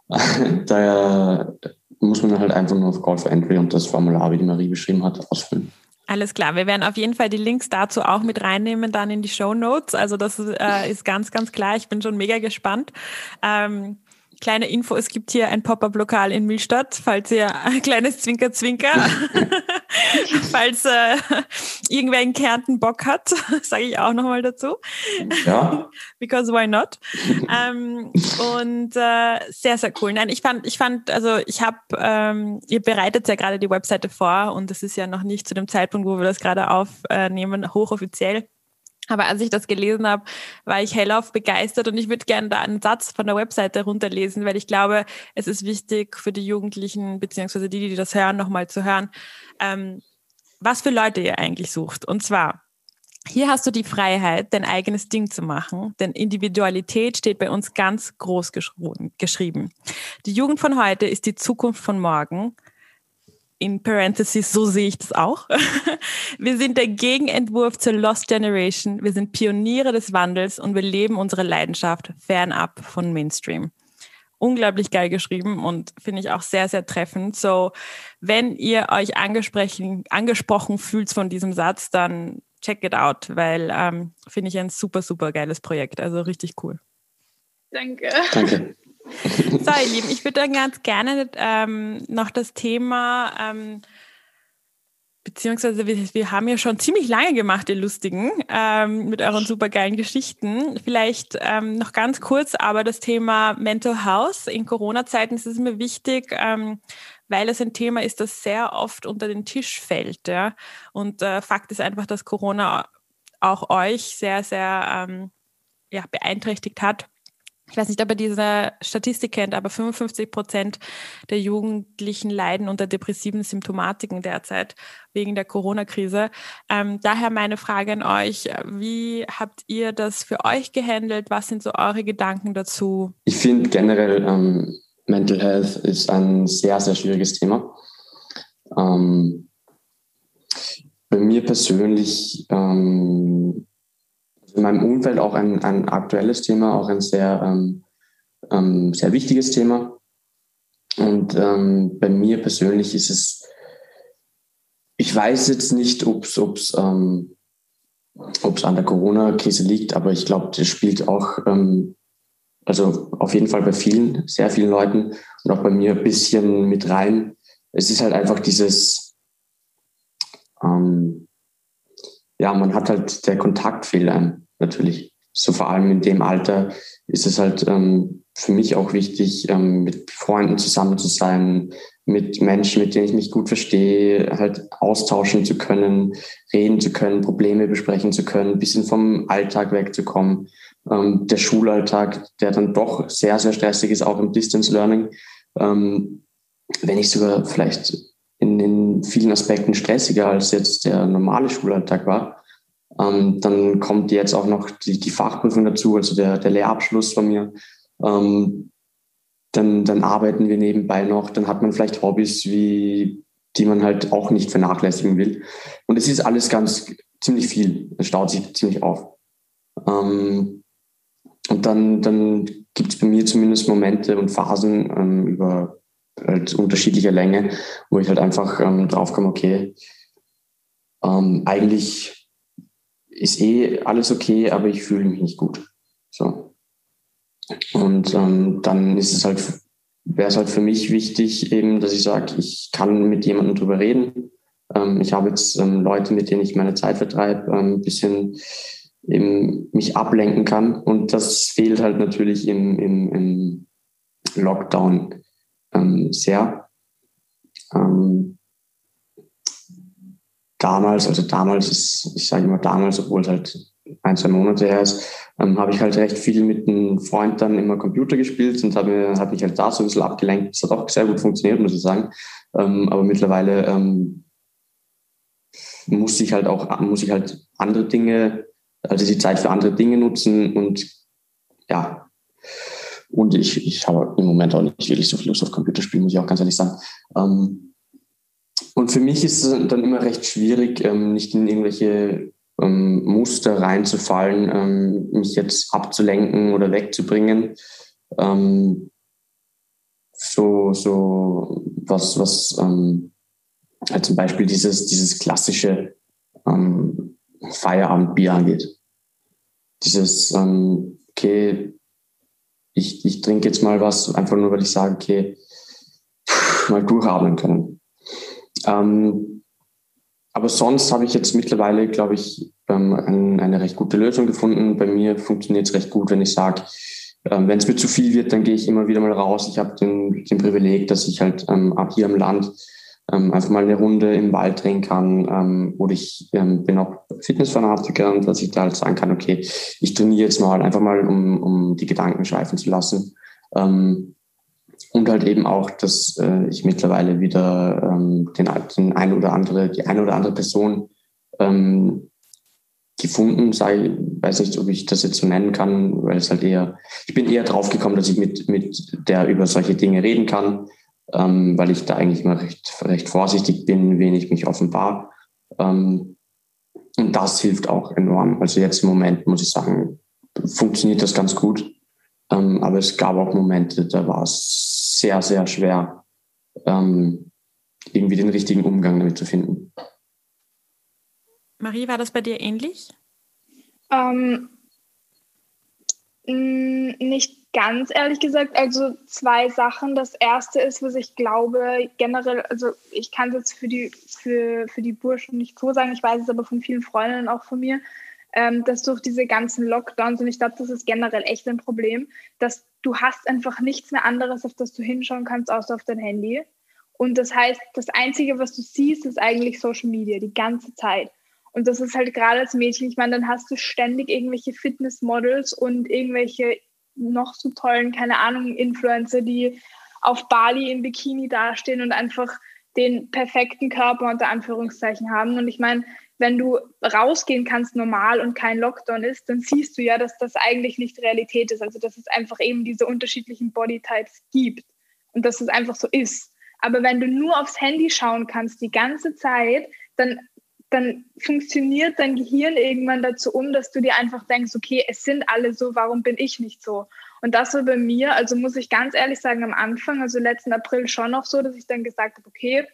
da muss man halt einfach nur auf Call for Entry und das Formular, wie die Marie beschrieben hat, ausfüllen. Alles klar. Wir werden auf jeden Fall die Links dazu auch mit reinnehmen dann in die Show Notes. Also das äh, ist ganz, ganz klar. Ich bin schon mega gespannt. Ähm, Kleine Info, es gibt hier ein Pop-Up-Lokal in Millstadt, falls ihr ein kleines Zwinker-Zwinker, falls äh, irgendwer in Kärnten Bock hat, sage ich auch nochmal dazu. Ja. Because why not? ähm, und äh, sehr, sehr cool. Nein, ich fand, ich fand, also ich habe, ähm, ihr bereitet ja gerade die Webseite vor und das ist ja noch nicht zu dem Zeitpunkt, wo wir das gerade aufnehmen, hochoffiziell. Aber als ich das gelesen habe, war ich hellauf begeistert und ich würde gerne da einen Satz von der Webseite runterlesen, weil ich glaube, es ist wichtig für die Jugendlichen beziehungsweise die, die das hören, nochmal zu hören, ähm, was für Leute ihr eigentlich sucht. Und zwar, hier hast du die Freiheit, dein eigenes Ding zu machen, denn Individualität steht bei uns ganz groß geschrieben. Die Jugend von heute ist die Zukunft von morgen in Parentheses, so sehe ich das auch. Wir sind der Gegenentwurf zur Lost Generation. Wir sind Pioniere des Wandels und wir leben unsere Leidenschaft fernab von Mainstream. Unglaublich geil geschrieben und finde ich auch sehr, sehr treffend. So, wenn ihr euch angesprochen, angesprochen fühlt von diesem Satz, dann check it out, weil ähm, finde ich ein super, super geiles Projekt. Also richtig cool. Danke. Danke. So, ihr Lieben, ich würde dann ganz gerne ähm, noch das Thema, ähm, beziehungsweise wir, wir, haben ja schon ziemlich lange gemacht, ihr Lustigen, ähm, mit euren supergeilen Geschichten. Vielleicht ähm, noch ganz kurz, aber das Thema Mental Health in Corona-Zeiten ist es mir wichtig, ähm, weil es ein Thema ist, das sehr oft unter den Tisch fällt. Ja? Und äh, Fakt ist einfach, dass Corona auch euch sehr, sehr ähm, ja, beeinträchtigt hat ich weiß nicht, ob ihr diese Statistik kennt, aber 55 Prozent der Jugendlichen leiden unter depressiven Symptomatiken derzeit wegen der Corona-Krise. Ähm, daher meine Frage an euch, wie habt ihr das für euch gehandelt? Was sind so eure Gedanken dazu? Ich finde generell, ähm, Mental Health ist ein sehr, sehr schwieriges Thema. Ähm, bei mir persönlich ähm, in meinem Umfeld auch ein, ein aktuelles Thema, auch ein sehr, ähm, ähm, sehr wichtiges Thema. Und ähm, bei mir persönlich ist es, ich weiß jetzt nicht, ob es ähm, an der Corona-Krise liegt, aber ich glaube, das spielt auch, ähm, also auf jeden Fall bei vielen, sehr vielen Leuten und auch bei mir ein bisschen mit rein. Es ist halt einfach dieses, ähm, ja, man hat halt, der Kontakt fehlt einem natürlich. So vor allem in dem Alter ist es halt ähm, für mich auch wichtig, ähm, mit Freunden zusammen zu sein, mit Menschen, mit denen ich mich gut verstehe, halt austauschen zu können, reden zu können, Probleme besprechen zu können, ein bisschen vom Alltag wegzukommen. Ähm, der Schulalltag, der dann doch sehr, sehr stressig ist, auch im Distance Learning, ähm, wenn nicht sogar vielleicht in, in vielen Aspekten stressiger als jetzt der normale Schulalltag war. Ähm, dann kommt jetzt auch noch die, die Fachprüfung dazu, also der, der Lehrabschluss von mir. Ähm, dann, dann arbeiten wir nebenbei noch. Dann hat man vielleicht Hobbys, wie, die man halt auch nicht vernachlässigen will. Und es ist alles ganz ziemlich viel. Es staut sich ziemlich auf. Ähm, und dann, dann gibt es bei mir zumindest Momente und Phasen ähm, über halt unterschiedlicher Länge, wo ich halt einfach ähm, draufkomme, okay, ähm, eigentlich ist eh alles okay, aber ich fühle mich nicht gut. So. Und ähm, dann ist es halt, wäre es halt für mich wichtig, eben, dass ich sage, ich kann mit jemandem drüber reden. Ähm, ich habe jetzt ähm, Leute, mit denen ich meine Zeit vertreibe, ähm, ein bisschen eben mich ablenken kann. Und das fehlt halt natürlich im, im, im Lockdown ähm, sehr. Ähm, damals, also damals ich sage immer damals, obwohl es halt ein, zwei Monate her ist, ähm, habe ich halt recht viel mit einem Freund dann immer Computer gespielt und habe hab mich halt da so ein bisschen abgelenkt. Das hat auch sehr gut funktioniert, muss ich sagen. Ähm, aber mittlerweile ähm, muss ich halt auch, muss ich halt andere Dinge, also die Zeit für andere Dinge nutzen und ja, und ich, ich habe im Moment auch nicht wirklich so viel Lust auf Computerspielen, muss ich auch ganz ehrlich sagen. Ähm, und für mich ist es dann immer recht schwierig, ähm, nicht in irgendwelche ähm, Muster reinzufallen, ähm, mich jetzt abzulenken oder wegzubringen. Ähm, so, so was, was ähm, halt zum Beispiel dieses, dieses klassische Feierabendbier angeht. Dieses, okay, ich, ich trinke jetzt mal was, einfach nur, weil ich sage, okay, mal durchatmen können. Ähm, aber sonst habe ich jetzt mittlerweile, glaube ich, ähm, ein, eine recht gute Lösung gefunden. Bei mir funktioniert es recht gut, wenn ich sage, ähm, wenn es mir zu viel wird, dann gehe ich immer wieder mal raus. Ich habe den, den Privileg, dass ich halt ähm, ab hier im Land ähm, einfach mal eine Runde im Wald drehen kann. Ähm, oder ich ähm, bin auch Fitnessfanatiker dass ich da halt sagen kann, okay, ich trainiere jetzt mal einfach mal, um, um die Gedanken schweifen zu lassen. Ähm, und halt eben auch, dass äh, ich mittlerweile wieder ähm, den, den ein oder andere, die eine oder andere Person ähm, gefunden, sei, weiß nicht, ob ich das jetzt so nennen kann, weil es halt eher, ich bin eher drauf gekommen, dass ich mit, mit der über solche Dinge reden kann, ähm, weil ich da eigentlich immer recht, recht vorsichtig bin, wen ich mich offenbar. Ähm, und das hilft auch enorm. Also jetzt im Moment muss ich sagen, funktioniert das ganz gut. Ähm, aber es gab auch Momente, da war es sehr, sehr schwer, ähm, irgendwie den richtigen Umgang damit zu finden. Marie, war das bei dir ähnlich? Ähm, nicht ganz ehrlich gesagt. Also zwei Sachen. Das erste ist, was ich glaube, generell, also ich kann es jetzt für die, für, für die Burschen nicht so sagen, ich weiß es aber von vielen Freundinnen auch von mir, ähm, dass durch diese ganzen Lockdowns, und ich glaube, das ist generell echt ein Problem, dass du hast einfach nichts mehr anderes, auf das du hinschauen kannst, außer auf dein Handy. Und das heißt, das Einzige, was du siehst, ist eigentlich Social Media die ganze Zeit. Und das ist halt gerade als Mädchen, ich meine, dann hast du ständig irgendwelche Fitnessmodels und irgendwelche noch so tollen, keine Ahnung, Influencer, die auf Bali im Bikini dastehen und einfach den perfekten Körper unter Anführungszeichen haben. Und ich meine, wenn du rausgehen kannst normal und kein Lockdown ist, dann siehst du ja, dass das eigentlich nicht Realität ist. Also dass es einfach eben diese unterschiedlichen Bodytypes gibt und dass es einfach so ist. Aber wenn du nur aufs Handy schauen kannst die ganze Zeit, dann, dann funktioniert dein Gehirn irgendwann dazu um, dass du dir einfach denkst, okay, es sind alle so, warum bin ich nicht so? Und das war bei mir, also muss ich ganz ehrlich sagen, am Anfang, also letzten April schon noch so, dass ich dann gesagt habe, okay,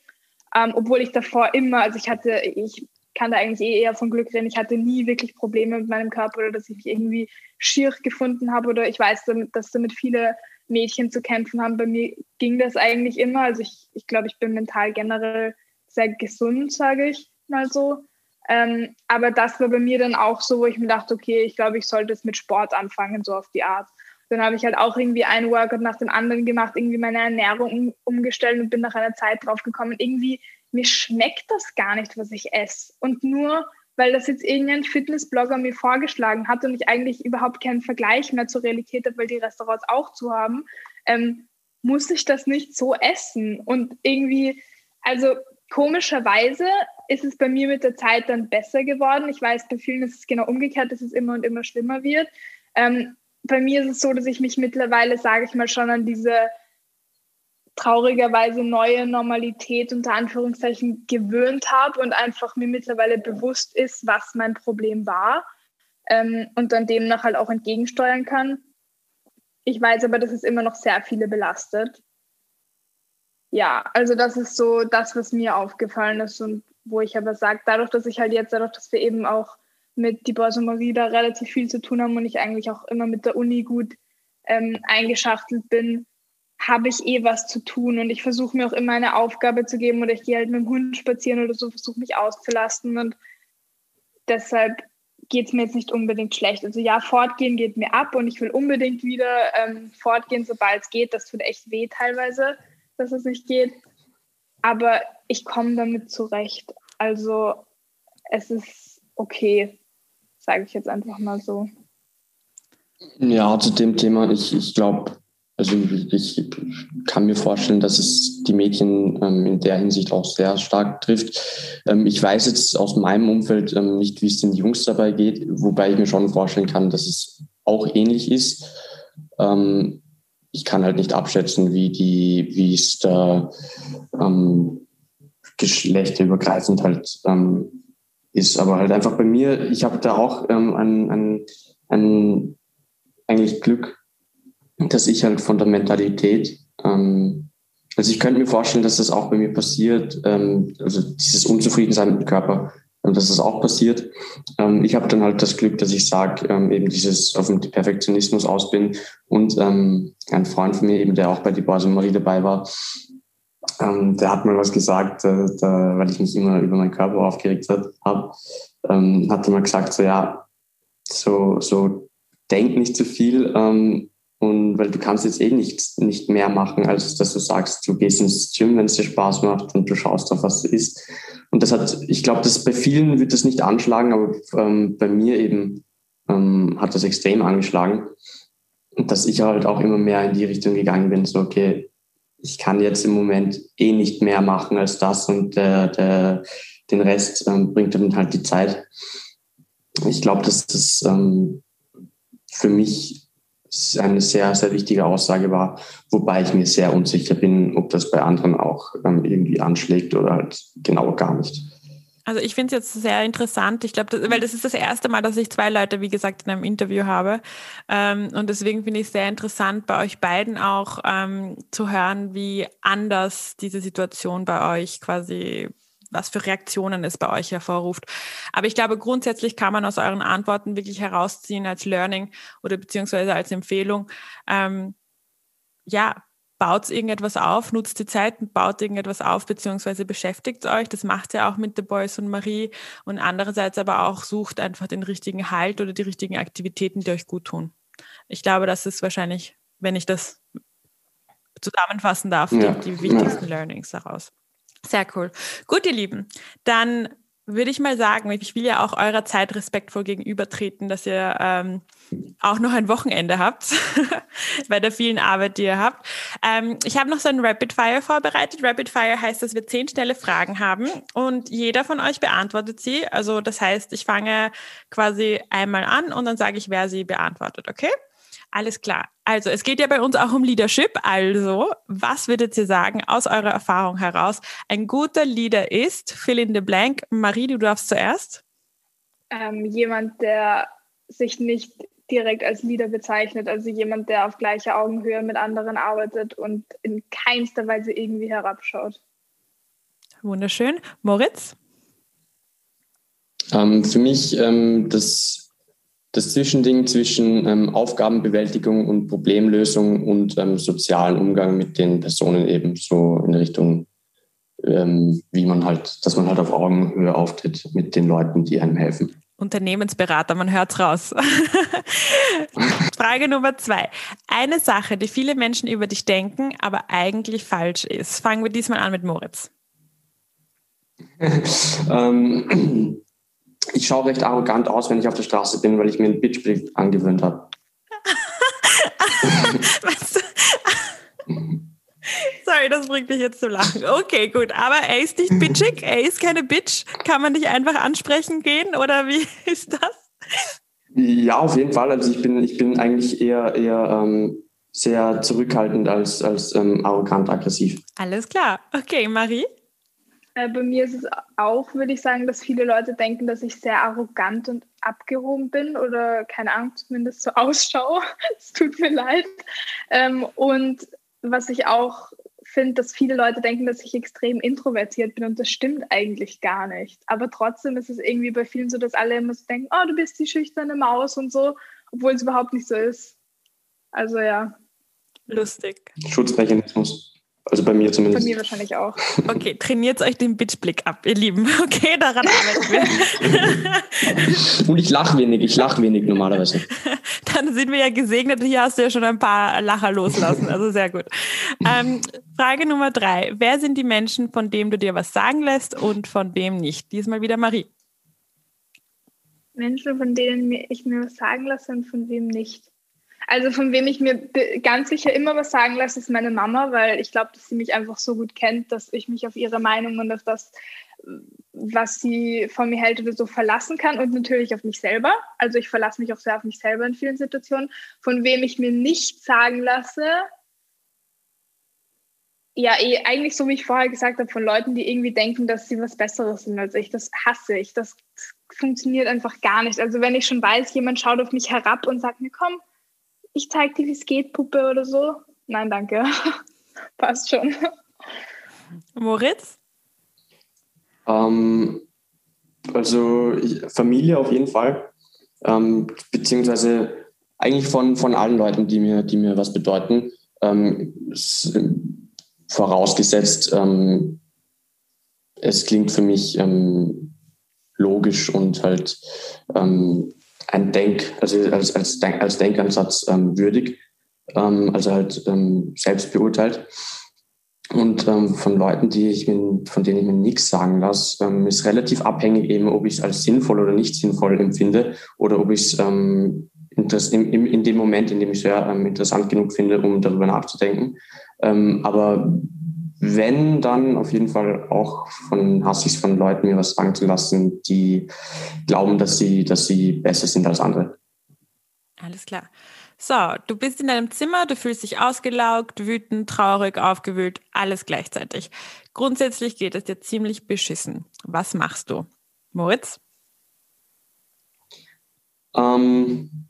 ähm, obwohl ich davor immer, also ich hatte, ich kann da eigentlich eh eher von Glück reden. Ich hatte nie wirklich Probleme mit meinem Körper oder dass ich mich irgendwie schier gefunden habe oder ich weiß, dass damit viele Mädchen zu kämpfen haben. Bei mir ging das eigentlich immer. Also ich, ich glaube, ich bin mental generell sehr gesund, sage ich mal so. Ähm, aber das war bei mir dann auch so, wo ich mir dachte, okay, ich glaube, ich sollte es mit Sport anfangen, so auf die Art. Dann habe ich halt auch irgendwie ein Workout nach dem anderen gemacht, irgendwie meine Ernährung umgestellt und bin nach einer Zeit drauf gekommen, irgendwie mir schmeckt das gar nicht, was ich esse. Und nur weil das jetzt irgendein Fitnessblogger mir vorgeschlagen hat und ich eigentlich überhaupt keinen Vergleich mehr zur Realität habe, weil die Restaurants auch zu haben, ähm, muss ich das nicht so essen. Und irgendwie, also komischerweise ist es bei mir mit der Zeit dann besser geworden. Ich weiß, bei vielen ist es genau umgekehrt, dass es immer und immer schlimmer wird. Ähm, bei mir ist es so, dass ich mich mittlerweile, sage ich mal, schon an diese traurigerweise neue Normalität unter Anführungszeichen gewöhnt habe und einfach mir mittlerweile bewusst ist, was mein Problem war ähm, und dann demnach halt auch entgegensteuern kann. Ich weiß aber, dass es immer noch sehr viele belastet. Ja, also das ist so das, was mir aufgefallen ist und wo ich aber sage, dadurch, dass ich halt jetzt, dadurch, dass wir eben auch mit die Borsa Marie da relativ viel zu tun haben und ich eigentlich auch immer mit der Uni gut ähm, eingeschachtelt bin, habe ich eh was zu tun und ich versuche mir auch immer eine Aufgabe zu geben oder ich gehe halt mit dem Hund spazieren oder so, versuche mich auszulasten und deshalb geht es mir jetzt nicht unbedingt schlecht. Also ja, fortgehen geht mir ab und ich will unbedingt wieder ähm, fortgehen, sobald es geht. Das tut echt weh teilweise, dass es nicht geht. Aber ich komme damit zurecht. Also es ist okay, sage ich jetzt einfach mal so. Ja, zu dem Thema, ich, ich glaube, also ich kann mir vorstellen, dass es die Mädchen ähm, in der Hinsicht auch sehr stark trifft. Ähm, ich weiß jetzt aus meinem Umfeld ähm, nicht, wie es den Jungs dabei geht, wobei ich mir schon vorstellen kann, dass es auch ähnlich ist. Ähm, ich kann halt nicht abschätzen, wie die, wie es da ähm, geschlechterübergreifend halt ähm, ist. Aber halt einfach bei mir, ich habe da auch ein, ein, ein eigentlich Glück, dass ich halt von der Mentalität, ähm, also ich könnte mir vorstellen, dass das auch bei mir passiert, ähm, also dieses Unzufriedensein mit dem Körper, ähm, dass das auch passiert. Ähm, ich habe dann halt das Glück, dass ich sage, ähm, eben dieses auf dem Perfektionismus aus bin und ähm, ein Freund von mir eben, der auch bei die Börse Marie dabei war, ähm, der hat mal was gesagt, äh, da, weil ich mich immer über meinen Körper aufgeregt habe, ähm, hat er mal gesagt, so ja, so, so denk nicht zu viel ähm, und weil du kannst jetzt eh nicht, nicht mehr machen, als dass du sagst, du gehst ins Gym, wenn es dir Spaß macht und du schaust auf, was du isst. Und das hat, ich glaube, dass bei vielen wird das nicht anschlagen, aber ähm, bei mir eben ähm, hat das extrem angeschlagen. Und dass ich halt auch immer mehr in die Richtung gegangen bin, so, okay, ich kann jetzt im Moment eh nicht mehr machen als das und der, der, den Rest ähm, bringt dann halt die Zeit. Ich glaube, dass das ähm, für mich eine sehr, sehr wichtige Aussage war, wobei ich mir sehr unsicher bin, ob das bei anderen auch ähm, irgendwie anschlägt oder halt genau gar nicht. Also ich finde es jetzt sehr interessant. Ich glaube, weil das ist das erste Mal, dass ich zwei Leute, wie gesagt, in einem Interview habe. Ähm, und deswegen finde ich es sehr interessant, bei euch beiden auch ähm, zu hören, wie anders diese Situation bei euch quasi was für Reaktionen es bei euch hervorruft. Aber ich glaube, grundsätzlich kann man aus euren Antworten wirklich herausziehen als Learning oder beziehungsweise als Empfehlung, ähm, ja, baut irgendetwas auf, nutzt die Zeit und baut irgendetwas auf, beziehungsweise beschäftigt euch. Das macht ihr auch mit The Boys und Marie. Und andererseits aber auch sucht einfach den richtigen Halt oder die richtigen Aktivitäten, die euch gut tun. Ich glaube, das ist wahrscheinlich, wenn ich das zusammenfassen darf, ja. die, die wichtigsten ja. Learnings daraus. Sehr cool. Gut, ihr Lieben, dann würde ich mal sagen, ich will ja auch eurer Zeit respektvoll gegenübertreten, dass ihr ähm, auch noch ein Wochenende habt bei der vielen Arbeit, die ihr habt. Ähm, ich habe noch so ein Rapid Fire vorbereitet. Rapid Fire heißt, dass wir zehn schnelle Fragen haben und jeder von euch beantwortet sie. Also das heißt, ich fange quasi einmal an und dann sage ich, wer sie beantwortet, okay? Alles klar. Also, es geht ja bei uns auch um Leadership. Also, was würdet ihr sagen aus eurer Erfahrung heraus? Ein guter Leader ist, fill in the blank. Marie, du darfst zuerst. Ähm, jemand, der sich nicht direkt als Leader bezeichnet, also jemand, der auf gleicher Augenhöhe mit anderen arbeitet und in keinster Weise irgendwie herabschaut. Wunderschön. Moritz? Ähm, für mich ähm, das das Zwischending zwischen ähm, Aufgabenbewältigung und Problemlösung und ähm, sozialen Umgang mit den Personen eben so in Richtung, ähm, wie man halt, dass man halt auf Augenhöhe auftritt mit den Leuten, die einem helfen. Unternehmensberater, man hört's raus. Frage Nummer zwei. Eine Sache, die viele Menschen über dich denken, aber eigentlich falsch ist. Fangen wir diesmal an mit Moritz. ähm, ich schaue recht arrogant aus, wenn ich auf der Straße bin, weil ich mir einen Bitchblick angewöhnt habe. Sorry, das bringt mich jetzt zu lachen. Okay, gut. Aber er ist nicht bitchig, er ist keine Bitch. Kann man dich einfach ansprechen gehen oder wie ist das? Ja, auf jeden Fall. Also ich bin, ich bin eigentlich eher, eher ähm, sehr zurückhaltend als, als ähm, arrogant aggressiv. Alles klar. Okay, Marie? Äh, bei mir ist es auch, würde ich sagen, dass viele Leute denken, dass ich sehr arrogant und abgehoben bin oder keine Ahnung, zumindest so ausschaue. es tut mir leid. Ähm, und was ich auch finde, dass viele Leute denken, dass ich extrem introvertiert bin und das stimmt eigentlich gar nicht. Aber trotzdem ist es irgendwie bei vielen so, dass alle immer so denken, oh, du bist die schüchterne Maus und so, obwohl es überhaupt nicht so ist. Also ja. Lustig. Schutzmechanismus. Also bei mir zumindest. Bei mir wahrscheinlich auch. Okay, trainiert euch den Bitchblick ab, ihr Lieben. Okay, daran arbeiten wir. Und ich lache wenig, ich lache wenig normalerweise. Dann sind wir ja gesegnet. Hier hast du ja schon ein paar Lacher loslassen, also sehr gut. Ähm, Frage Nummer drei. Wer sind die Menschen, von denen du dir was sagen lässt und von wem nicht? Diesmal wieder Marie. Menschen, von denen ich mir was sagen lasse und von wem nicht. Also von wem ich mir ganz sicher immer was sagen lasse, ist meine Mama, weil ich glaube, dass sie mich einfach so gut kennt, dass ich mich auf ihre Meinung und auf das, was sie von mir hält oder so verlassen kann und natürlich auf mich selber. Also ich verlasse mich auch sehr auf mich selber in vielen Situationen. Von wem ich mir nicht sagen lasse, ja, eh, eigentlich so wie ich vorher gesagt habe, von Leuten, die irgendwie denken, dass sie was Besseres sind als ich. Das hasse ich. Das funktioniert einfach gar nicht. Also wenn ich schon weiß, jemand schaut auf mich herab und sagt mir, komm, ich zeig dir, wie es geht, Puppe oder so. Nein, danke. Passt schon. Moritz? Ähm, also Familie auf jeden Fall. Ähm, beziehungsweise eigentlich von, von allen Leuten, die mir, die mir was bedeuten. Ähm, vorausgesetzt, ähm, es klingt für mich ähm, logisch und halt ähm, ein Denk, also als, als, Denk, als Denkansatz ähm, würdig, ähm, also halt ähm, selbst beurteilt. Und ähm, von Leuten, die ich mir, von denen ich mir nichts sagen lasse, ähm, ist relativ abhängig eben, ob ich es als sinnvoll oder nicht sinnvoll empfinde oder ob ich es in, in dem Moment, in dem ich es ja ähm, interessant genug finde, um darüber nachzudenken. Aber wenn, dann auf jeden Fall auch von hasse ich von Leuten mir was sagen zu lassen, die glauben, dass sie, dass sie besser sind als andere. Alles klar. So, du bist in deinem Zimmer, du fühlst dich ausgelaugt, wütend, traurig, aufgewühlt, alles gleichzeitig. Grundsätzlich geht es dir ziemlich beschissen. Was machst du? Moritz? Ähm,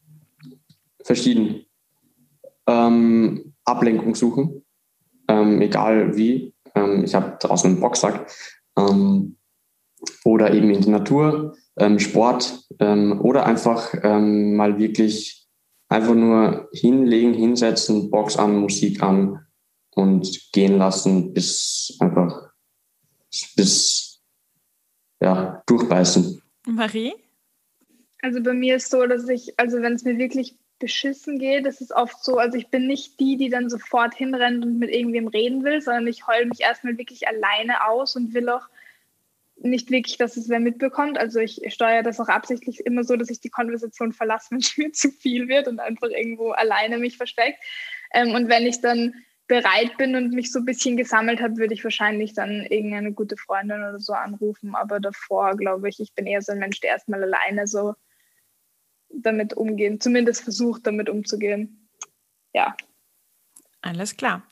verschieden. Ähm, Ablenkung suchen ähm, egal wie. Ähm, ich habe draußen einen Boxsack ähm, oder eben in die Natur, ähm, Sport ähm, oder einfach ähm, mal wirklich einfach nur hinlegen, hinsetzen, Box an, Musik an und gehen lassen, bis einfach bis ja durchbeißen. Marie? Also bei mir ist so, dass ich, also wenn es mir wirklich beschissen geht. Ist oft so, also ich bin nicht die, die dann sofort hinrennt und mit irgendwem reden will, sondern ich heule mich erstmal wirklich alleine aus und will auch nicht wirklich, dass es wer mitbekommt. Also ich steuere das auch absichtlich immer so, dass ich die Konversation verlasse, wenn es mir zu viel wird und einfach irgendwo alleine mich versteckt. Ähm, und wenn ich dann bereit bin und mich so ein bisschen gesammelt habe, würde ich wahrscheinlich dann irgendeine gute Freundin oder so anrufen. Aber davor glaube ich, ich bin eher so ein Mensch, der erstmal alleine so damit umgehen, zumindest versucht damit umzugehen. Ja. Alles klar.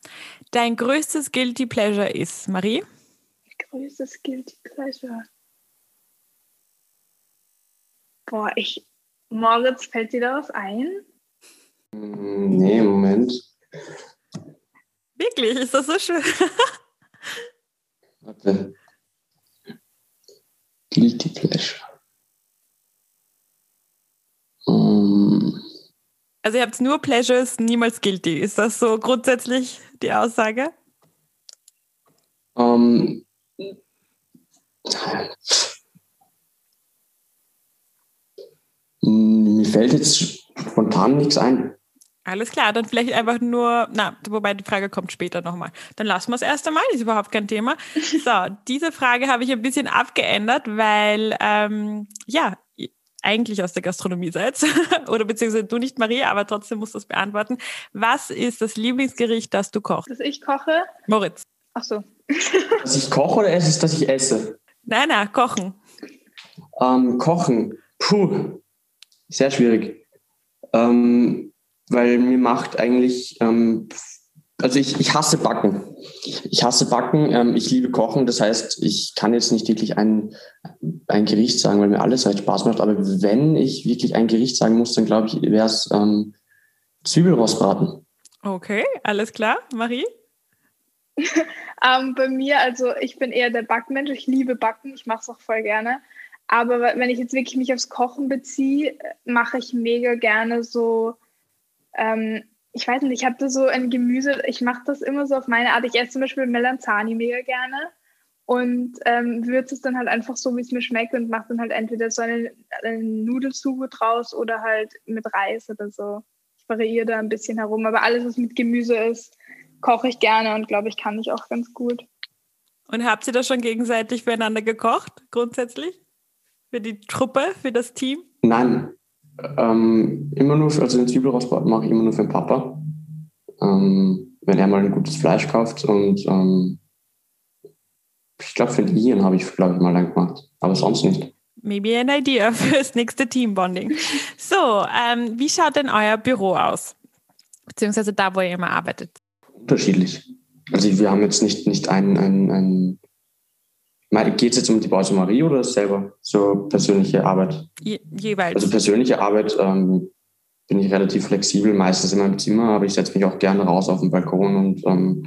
Dein größtes Guilty Pleasure ist, Marie? Größtes Guilty Pleasure. Boah, ich. Moritz, fällt dir da was ein? Nee, Moment. Wirklich? Ist das so schön? Warte. Guilty Pleasure. Also ihr habt nur Pleasures, niemals guilty. Ist das so grundsätzlich die Aussage? Um, mir fällt jetzt spontan nichts ein. Alles klar, dann vielleicht einfach nur, na, wobei die Frage kommt später nochmal. Dann lassen wir es erst einmal, ist überhaupt kein Thema. So, diese Frage habe ich ein bisschen abgeändert, weil, ähm, ja, eigentlich aus der Gastronomie seid, oder beziehungsweise du nicht, Maria, aber trotzdem musst du es beantworten. Was ist das Lieblingsgericht, das du kochst? Dass ich koche? Moritz. Ach so. dass ich koche oder ist es, dass ich esse? Nein, nein, kochen. Ähm, kochen. Puh, sehr schwierig. Ähm, weil mir macht eigentlich ähm, also ich, ich hasse Backen. Ich hasse Backen, ähm, ich liebe Kochen. Das heißt, ich kann jetzt nicht wirklich ein, ein Gericht sagen, weil mir alles halt Spaß macht. Aber wenn ich wirklich ein Gericht sagen muss, dann glaube ich, wäre es ähm, Zwiebelrostbraten. Okay, alles klar. Marie? ähm, bei mir, also ich bin eher der Backmensch. Ich liebe Backen. Ich mache es auch voll gerne. Aber wenn ich jetzt wirklich mich aufs Kochen beziehe, mache ich mega gerne so ähm, ich weiß nicht, ich habe so ein Gemüse, ich mache das immer so auf meine Art. Ich esse zum Beispiel Melanzani mega gerne und ähm, würze es dann halt einfach so, wie es mir schmeckt und mache dann halt entweder so eine, eine Nudelsuppe draus oder halt mit Reis oder so. Ich variiere da ein bisschen herum, aber alles, was mit Gemüse ist, koche ich gerne und glaube ich, kann ich auch ganz gut. Und habt ihr das schon gegenseitig füreinander gekocht, grundsätzlich? Für die Truppe, für das Team? Nein, ähm, immer nur, für, also den Zwiebelrostbrot mache ich immer nur für den Papa. Ähm, wenn er mal ein gutes Fleisch kauft und ähm, ich glaube, für den Ian habe ich, glaube ich, mal lang gemacht, aber sonst nicht. Maybe an idea fürs nächste Teambonding. So, ähm, wie schaut denn euer Büro aus? Beziehungsweise da, wo ihr immer arbeitet? Unterschiedlich. Also wir haben jetzt nicht, nicht ein, ein, ein Geht es jetzt um die Pause Marie oder selber so persönliche Arbeit? Je, jeweils. Also persönliche Arbeit ähm, bin ich relativ flexibel, meistens in meinem Zimmer, aber ich setze mich auch gerne raus auf den Balkon und ähm,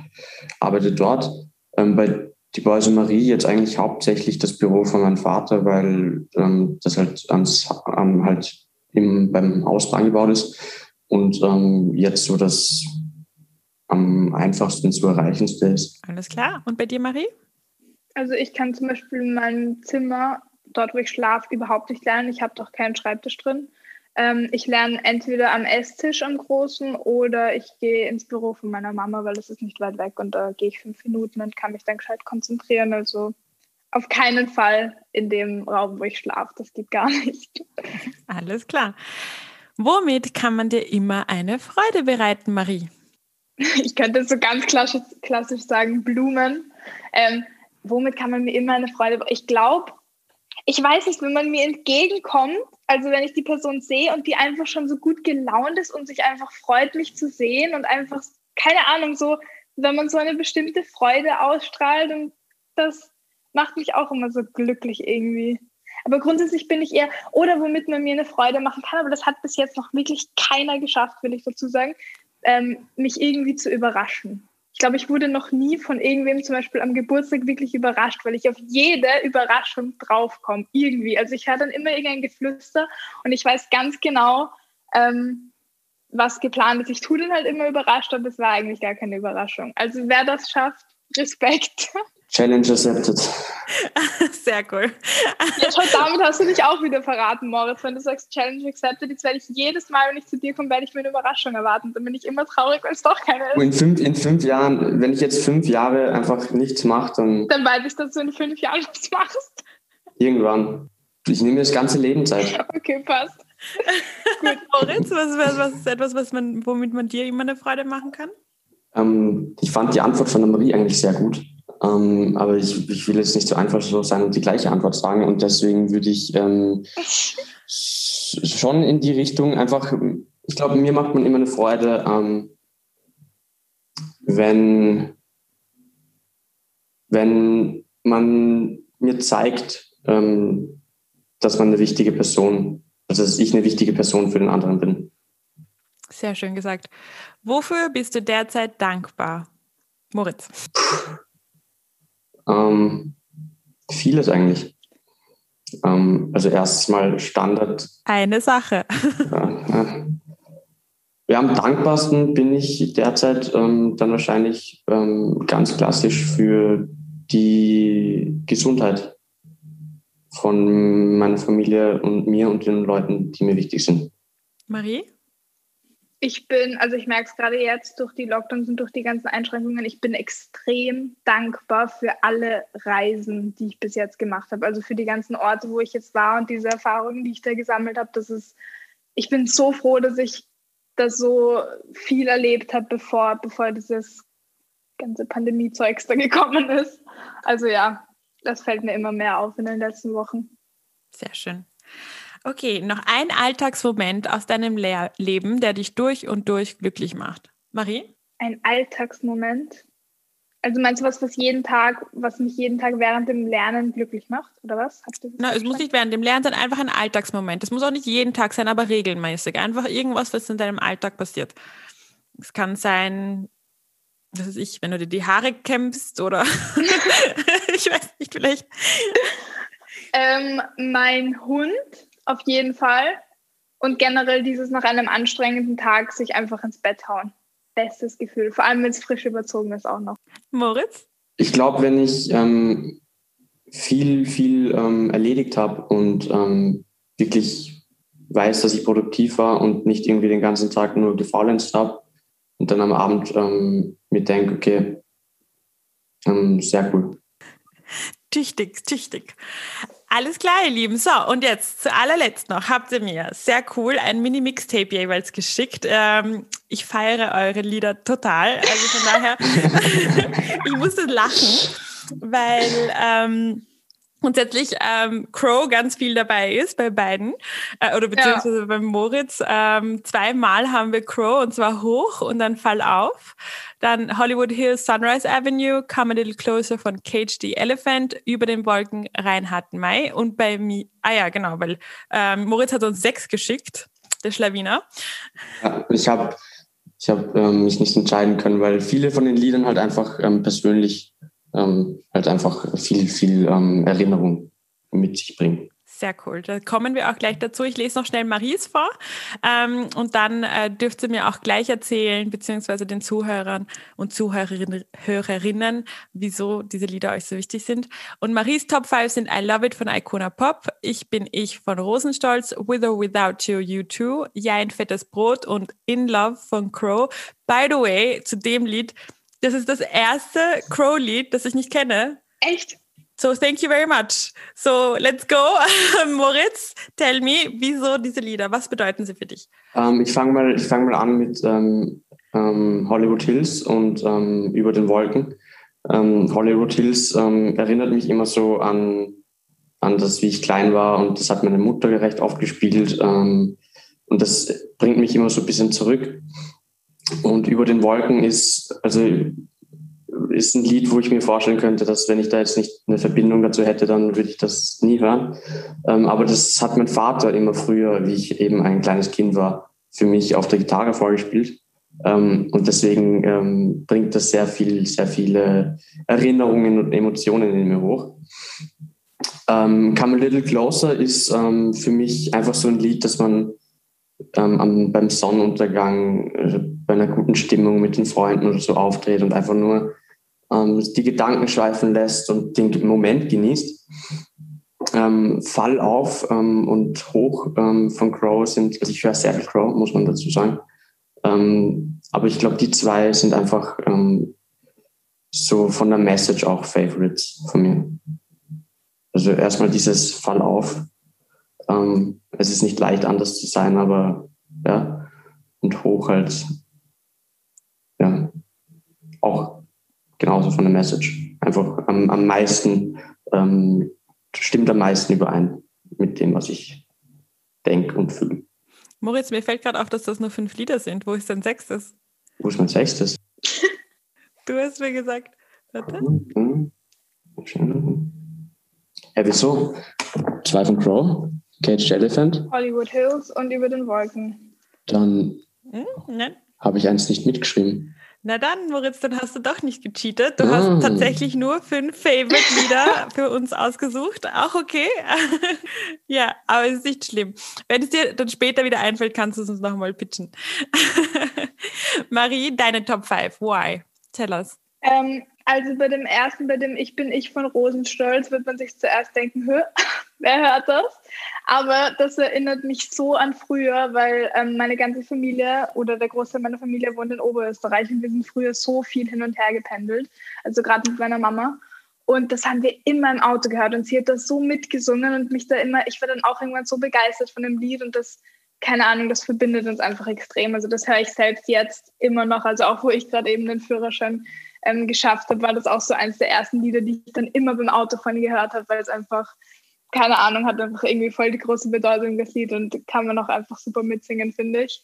arbeite dort. Ähm, bei die Börse Marie jetzt eigentlich hauptsächlich das Büro von meinem Vater, weil ähm, das halt, ans, halt im, beim Haus angebaut ist und ähm, jetzt so das am einfachsten zu erreichenste ist. Alles klar. Und bei dir, Marie? Also ich kann zum Beispiel in meinem Zimmer, dort wo ich schlafe, überhaupt nicht lernen. Ich habe doch keinen Schreibtisch drin. Ähm, ich lerne entweder am Esstisch am Großen oder ich gehe ins Büro von meiner Mama, weil es ist nicht weit weg und da gehe ich fünf Minuten und kann mich dann gescheit konzentrieren. Also auf keinen Fall in dem Raum, wo ich schlafe. Das geht gar nicht. Alles klar. Womit kann man dir immer eine Freude bereiten, Marie? Ich könnte so ganz klassisch, klassisch sagen, Blumen. Ähm, womit kann man mir immer eine Freude? Ich glaube, ich weiß nicht, wenn man mir entgegenkommt, also wenn ich die Person sehe und die einfach schon so gut gelaunt ist und sich einfach freut, mich zu sehen und einfach, keine Ahnung, so, wenn man so eine bestimmte Freude ausstrahlt und das macht mich auch immer so glücklich irgendwie. Aber grundsätzlich bin ich eher, oder womit man mir eine Freude machen kann, aber das hat bis jetzt noch wirklich keiner geschafft, will ich dazu sagen, ähm, mich irgendwie zu überraschen ich glaube, ich wurde noch nie von irgendwem zum Beispiel am Geburtstag wirklich überrascht, weil ich auf jede Überraschung draufkomme, irgendwie. Also ich höre dann immer irgendein Geflüster und ich weiß ganz genau, ähm, was geplant ist. Ich tue dann halt immer überrascht, aber es war eigentlich gar keine Überraschung. Also wer das schafft, Respekt. Challenge accepted. Sehr cool. Ja, schon damit hast du dich auch wieder verraten, Moritz. Wenn du sagst Challenge accepted, jetzt werde ich jedes Mal, wenn ich zu dir komme, werde ich mir eine Überraschung erwarten. Dann bin ich immer traurig, wenn es doch keine ist. In fünf, in fünf Jahren, wenn ich jetzt fünf Jahre einfach nichts mache, dann... Dann weiß ich, dass du in fünf Jahren was machst. Irgendwann. Ich nehme mir das ganze Leben Zeit. Okay, passt. Gut. Moritz, was, was, was ist etwas, was man, womit man dir immer eine Freude machen kann? Ähm, ich fand die Antwort von der Marie eigentlich sehr gut. Ähm, aber ich, ich, will jetzt nicht so einfach so sein und die gleiche Antwort sagen. Und deswegen würde ich ähm, schon in die Richtung einfach, ich glaube, mir macht man immer eine Freude, ähm, wenn, wenn man mir zeigt, ähm, dass man eine wichtige Person, also dass ich eine wichtige Person für den anderen bin. Sehr schön gesagt. Wofür bist du derzeit dankbar? Moritz. Ähm, vieles eigentlich. Ähm, also erstmal Standard. Eine Sache. ja, ja, am dankbarsten bin ich derzeit ähm, dann wahrscheinlich ähm, ganz klassisch für die Gesundheit von meiner Familie und mir und den Leuten, die mir wichtig sind. Marie? Ich bin, also ich merke es gerade jetzt durch die Lockdowns und durch die ganzen Einschränkungen, ich bin extrem dankbar für alle Reisen, die ich bis jetzt gemacht habe. Also für die ganzen Orte, wo ich jetzt war und diese Erfahrungen, die ich da gesammelt habe. Das ist, ich bin so froh, dass ich das so viel erlebt habe, bevor, bevor dieses ganze Pandemie-Zeugs da gekommen ist. Also ja, das fällt mir immer mehr auf in den letzten Wochen. Sehr schön. Okay, noch ein Alltagsmoment aus deinem Le Leben, der dich durch und durch glücklich macht. Marie? Ein Alltagsmoment? Also meinst du was, was jeden Tag, was mich jeden Tag während dem Lernen glücklich macht, oder was? Na, es muss nicht während dem Lernen sein, einfach ein Alltagsmoment. Es muss auch nicht jeden Tag sein, aber regelmäßig. Einfach irgendwas, was in deinem Alltag passiert. Es kann sein, was weiß ich, wenn du dir die Haare kämpfst oder ich weiß nicht, vielleicht. Ähm, mein Hund auf jeden Fall. Und generell dieses nach einem anstrengenden Tag sich einfach ins Bett hauen. Bestes Gefühl, vor allem wenn es frisch überzogen ist auch noch. Moritz? Ich glaube, wenn ich ähm, viel, viel ähm, erledigt habe und ähm, wirklich weiß, dass ich produktiv war und nicht irgendwie den ganzen Tag nur gefaulenzt habe und dann am Abend ähm, mir denke, okay, ähm, sehr cool. Tüchtig, tüchtig. Alles klar, ihr Lieben. So, und jetzt zu allerletzt noch habt ihr mir sehr cool ein Mini-Mixtape jeweils geschickt. Ähm, ich feiere eure Lieder total. Also von daher, ich musste lachen, weil ähm, grundsätzlich ähm, Crow ganz viel dabei ist bei beiden äh, oder beziehungsweise ja. beim Moritz. Ähm, zweimal haben wir Crow und zwar hoch und dann Fall auf. Dann Hollywood Hills Sunrise Avenue, Come a Little Closer von Cage the Elephant, über den Wolken Reinhard May und bei mir, ah ja, genau, weil ähm, Moritz hat uns sechs geschickt, der Schlawiner. Ja, ich habe ich hab, ähm, mich nicht entscheiden können, weil viele von den Liedern halt einfach ähm, persönlich ähm, halt einfach viel, viel ähm, Erinnerung mit sich bringen. Sehr cool. Da kommen wir auch gleich dazu. Ich lese noch schnell Maries vor ähm, und dann äh, dürft ihr mir auch gleich erzählen, beziehungsweise den Zuhörern und Zuhörerinnen, wieso diese Lieder euch so wichtig sind. Und Maries Top 5 sind I Love It von Icona Pop, Ich bin ich von Rosenstolz, With or Without You, You Too, Ja ein fettes Brot und In Love von Crow. By the way, zu dem Lied, das ist das erste Crow-Lied, das ich nicht kenne. Echt? So, thank you very much. So, let's go. Moritz, tell me, wieso diese Lieder? Was bedeuten sie für dich? Ähm, ich fange mal, fang mal an mit ähm, ähm, Hollywood Hills und ähm, Über den Wolken. Ähm, Hollywood Hills ähm, erinnert mich immer so an, an das, wie ich klein war und das hat meine Mutter recht oft gespielt. und das bringt mich immer so ein bisschen zurück. Und über den Wolken ist, also ist ein Lied, wo ich mir vorstellen könnte, dass wenn ich da jetzt nicht eine Verbindung dazu hätte, dann würde ich das nie hören. Ähm, aber das hat mein Vater immer früher, wie ich eben ein kleines Kind war, für mich auf der Gitarre vorgespielt. Ähm, und deswegen ähm, bringt das sehr viel, sehr viele Erinnerungen und Emotionen in mir hoch. Come a Little Closer ist für mich einfach so ein Lied, das man ähm, beim Sonnenuntergang äh, bei einer guten Stimmung mit den Freunden oder so auftritt und einfach nur ähm, die Gedanken schweifen lässt und den Moment genießt. Ähm, Fall auf ähm, und hoch ähm, von Crow sind, also ich höre sehr viel Crow, muss man dazu sagen. Ähm, aber ich glaube, die zwei sind einfach so von der Message auch Favorites von mir. Also erstmal dieses Fall auf. Es ist nicht leicht anders zu sein, aber ja, und hoch halt ja, auch genauso von der Message. Einfach am, am meisten, ähm, stimmt am meisten überein mit dem, was ich denke und fühle. Moritz, mir fällt gerade auf, dass das nur fünf Lieder sind. Wo ist dein sechstes? Wo ist mein sechstes? du hast mir gesagt. Warte. Ja, wieso? Zwei von Crow, Caged Elephant. Hollywood Hills und Über den Wolken. Dann hm, habe ich eins nicht mitgeschrieben. Na dann, Moritz, dann hast du doch nicht gecheatet. Du oh. hast tatsächlich nur fünf Favorite-Lieder für uns ausgesucht. Auch okay. ja, aber es ist nicht schlimm. Wenn es dir dann später wieder einfällt, kannst du es uns nochmal pitchen. Marie, deine Top 5. Why? Tell us. Ähm, also bei dem ersten, bei dem Ich bin ich von Rosenstolz, wird man sich zuerst denken, Hö, wer hört das? Aber das erinnert mich so an früher, weil ähm, meine ganze Familie oder der Großteil meiner Familie wohnt in Oberösterreich und wir sind früher so viel hin und her gependelt, also gerade mit meiner Mama. Und das haben wir immer im Auto gehört und sie hat das so mitgesungen und mich da immer, ich war dann auch irgendwann so begeistert von dem Lied und das, keine Ahnung, das verbindet uns einfach extrem. Also das höre ich selbst jetzt immer noch, also auch wo ich gerade eben den Führerschein ähm, geschafft habe, war das auch so eines der ersten Lieder, die ich dann immer beim Autofahren gehört habe, weil es einfach, keine Ahnung, hat einfach irgendwie voll die große Bedeutung, das Lied und kann man auch einfach super mitsingen, finde ich.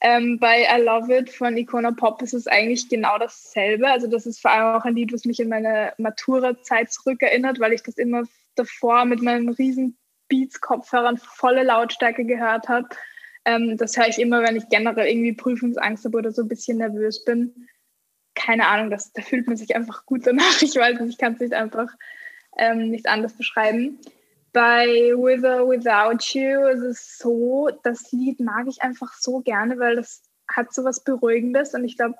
Ähm, bei I Love It von Icona Pop ist es eigentlich genau dasselbe. Also das ist vor allem auch ein Lied, was mich in meine Matura-Zeit zurückerinnert, weil ich das immer davor mit meinen riesen Beats-Kopfhörern volle Lautstärke gehört habe. Ähm, das höre ich immer, wenn ich generell irgendwie Prüfungsangst habe oder so ein bisschen nervös bin keine Ahnung, das, da fühlt man sich einfach gut danach. Ich weiß nicht, ich kann es nicht einfach ähm, nicht anders beschreiben. Bei With or Without You ist es so, das Lied mag ich einfach so gerne, weil das hat so was Beruhigendes und ich glaube,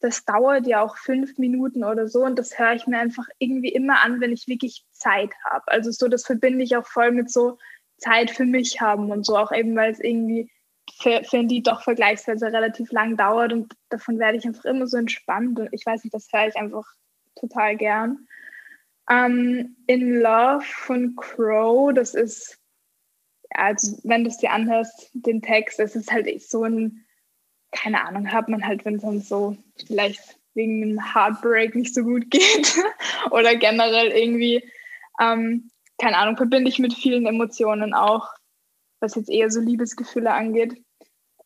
das dauert ja auch fünf Minuten oder so und das höre ich mir einfach irgendwie immer an, wenn ich wirklich Zeit habe. Also so, das verbinde ich auch voll mit so Zeit für mich haben und so, auch eben, weil es irgendwie für, für ein Lied doch vergleichsweise relativ lang dauert und davon werde ich einfach immer so entspannt und ich weiß nicht, das höre ich einfach total gern. Um, In Love von Crow, das ist, also wenn du es dir anhörst, den Text, es ist halt so ein, keine Ahnung, hat man halt, wenn es dann so vielleicht wegen einem Heartbreak nicht so gut geht oder generell irgendwie, ähm, keine Ahnung, verbinde ich mit vielen Emotionen auch, was jetzt eher so Liebesgefühle angeht.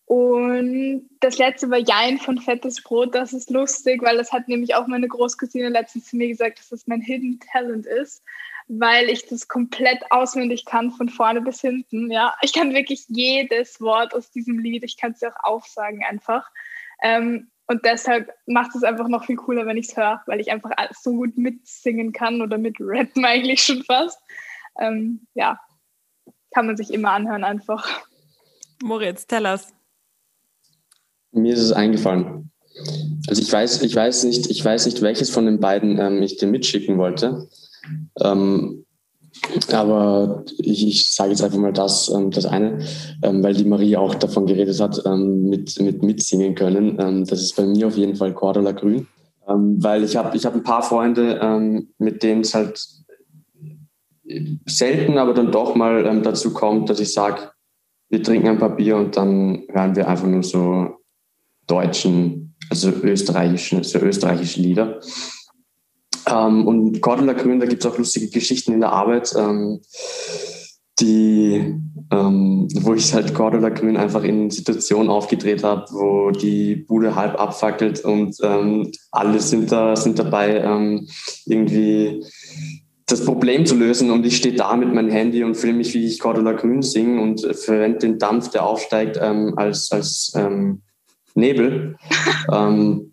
Und das letzte war Jein von Fettes Brot. Das ist lustig, weil das hat nämlich auch meine Großcousine letztens zu mir gesagt, dass das mein Hidden Talent ist, weil ich das komplett auswendig kann, von vorne bis hinten. Ja, ich kann wirklich jedes Wort aus diesem Lied, ich kann es dir auch aufsagen einfach. Ähm, und deshalb macht es einfach noch viel cooler, wenn ich es höre, weil ich einfach so gut mitsingen kann oder mit rappen eigentlich schon fast. Ähm, ja, kann man sich immer anhören einfach. Moritz, tell us. Mir ist es eingefallen. Also ich weiß, ich weiß nicht, ich weiß nicht, welches von den beiden ähm, ich dir mitschicken wollte. Ähm, aber ich, ich sage jetzt einfach mal das, ähm, das eine, ähm, weil die Marie auch davon geredet hat, ähm, mit, mit mitsingen können. Ähm, das ist bei mir auf jeden Fall Cordula Grün. weil ich habe ich hab ein paar Freunde, mit denen es halt selten, aber dann doch mal dazu kommt, dass ich sage, wir trinken ein paar Bier und dann hören wir einfach nur so deutschen, also österreichischen, also österreichische Lieder. Ähm, und Cordula Grün, da gibt es auch lustige Geschichten in der Arbeit, ähm, die, ähm, wo ich halt Cordula Grün einfach in Situationen aufgedreht habe, wo die Bude halb abfackelt und ähm, alle sind da, sind dabei, ähm, irgendwie das Problem zu lösen und ich stehe da mit meinem Handy und filme mich, wie ich Cordula Grün singe und verwende den Dampf, der aufsteigt, ähm, als, als ähm, Nebel. ähm,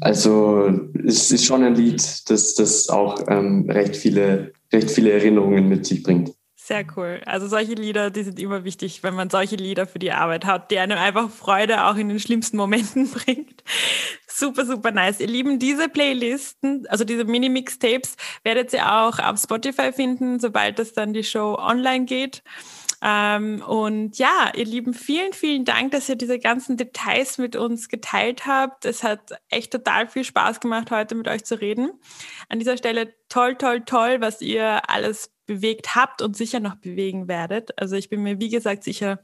also es ist schon ein Lied, das, das auch ähm, recht, viele, recht viele Erinnerungen mit sich bringt. Sehr cool. Also solche Lieder, die sind immer wichtig, wenn man solche Lieder für die Arbeit hat, die einem einfach Freude auch in den schlimmsten Momenten bringt. Super, super nice. Ihr Lieben, diese Playlisten, also diese Mini-Mixtapes, werdet ihr auch auf Spotify finden, sobald es dann die Show online geht. Ähm, und ja, ihr Lieben, vielen, vielen Dank, dass ihr diese ganzen Details mit uns geteilt habt. Es hat echt total viel Spaß gemacht, heute mit euch zu reden. An dieser Stelle toll, toll, toll, was ihr alles bewegt habt und sicher noch bewegen werdet. Also ich bin mir, wie gesagt, sicher,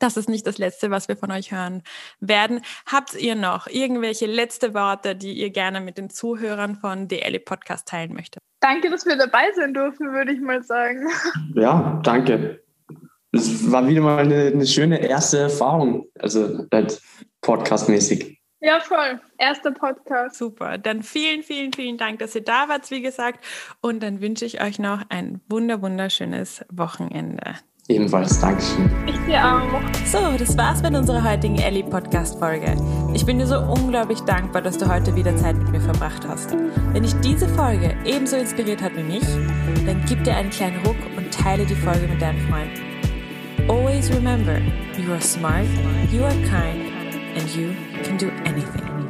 das ist nicht das Letzte, was wir von euch hören werden. Habt ihr noch irgendwelche letzte Worte, die ihr gerne mit den Zuhörern von DLE Podcast teilen möchtet? Danke, dass wir dabei sein durften, würde ich mal sagen. Ja, danke es war wieder mal eine, eine schöne erste Erfahrung, also halt podcastmäßig. Ja, voll. Erster Podcast. Super. Dann vielen, vielen, vielen Dank, dass ihr da wart, wie gesagt. Und dann wünsche ich euch noch ein wunder, wunderschönes Wochenende. Ebenfalls, Dankeschön. Ich dir auch. So, das war's mit unserer heutigen Ellie Podcast Folge. Ich bin dir so unglaublich dankbar, dass du heute wieder Zeit mit mir verbracht hast. Wenn dich diese Folge ebenso inspiriert hat wie mich, dann gib dir einen kleinen Ruck und teile die Folge mit deinen Freunden. Always remember, you are smart, you are kind, and you can do anything.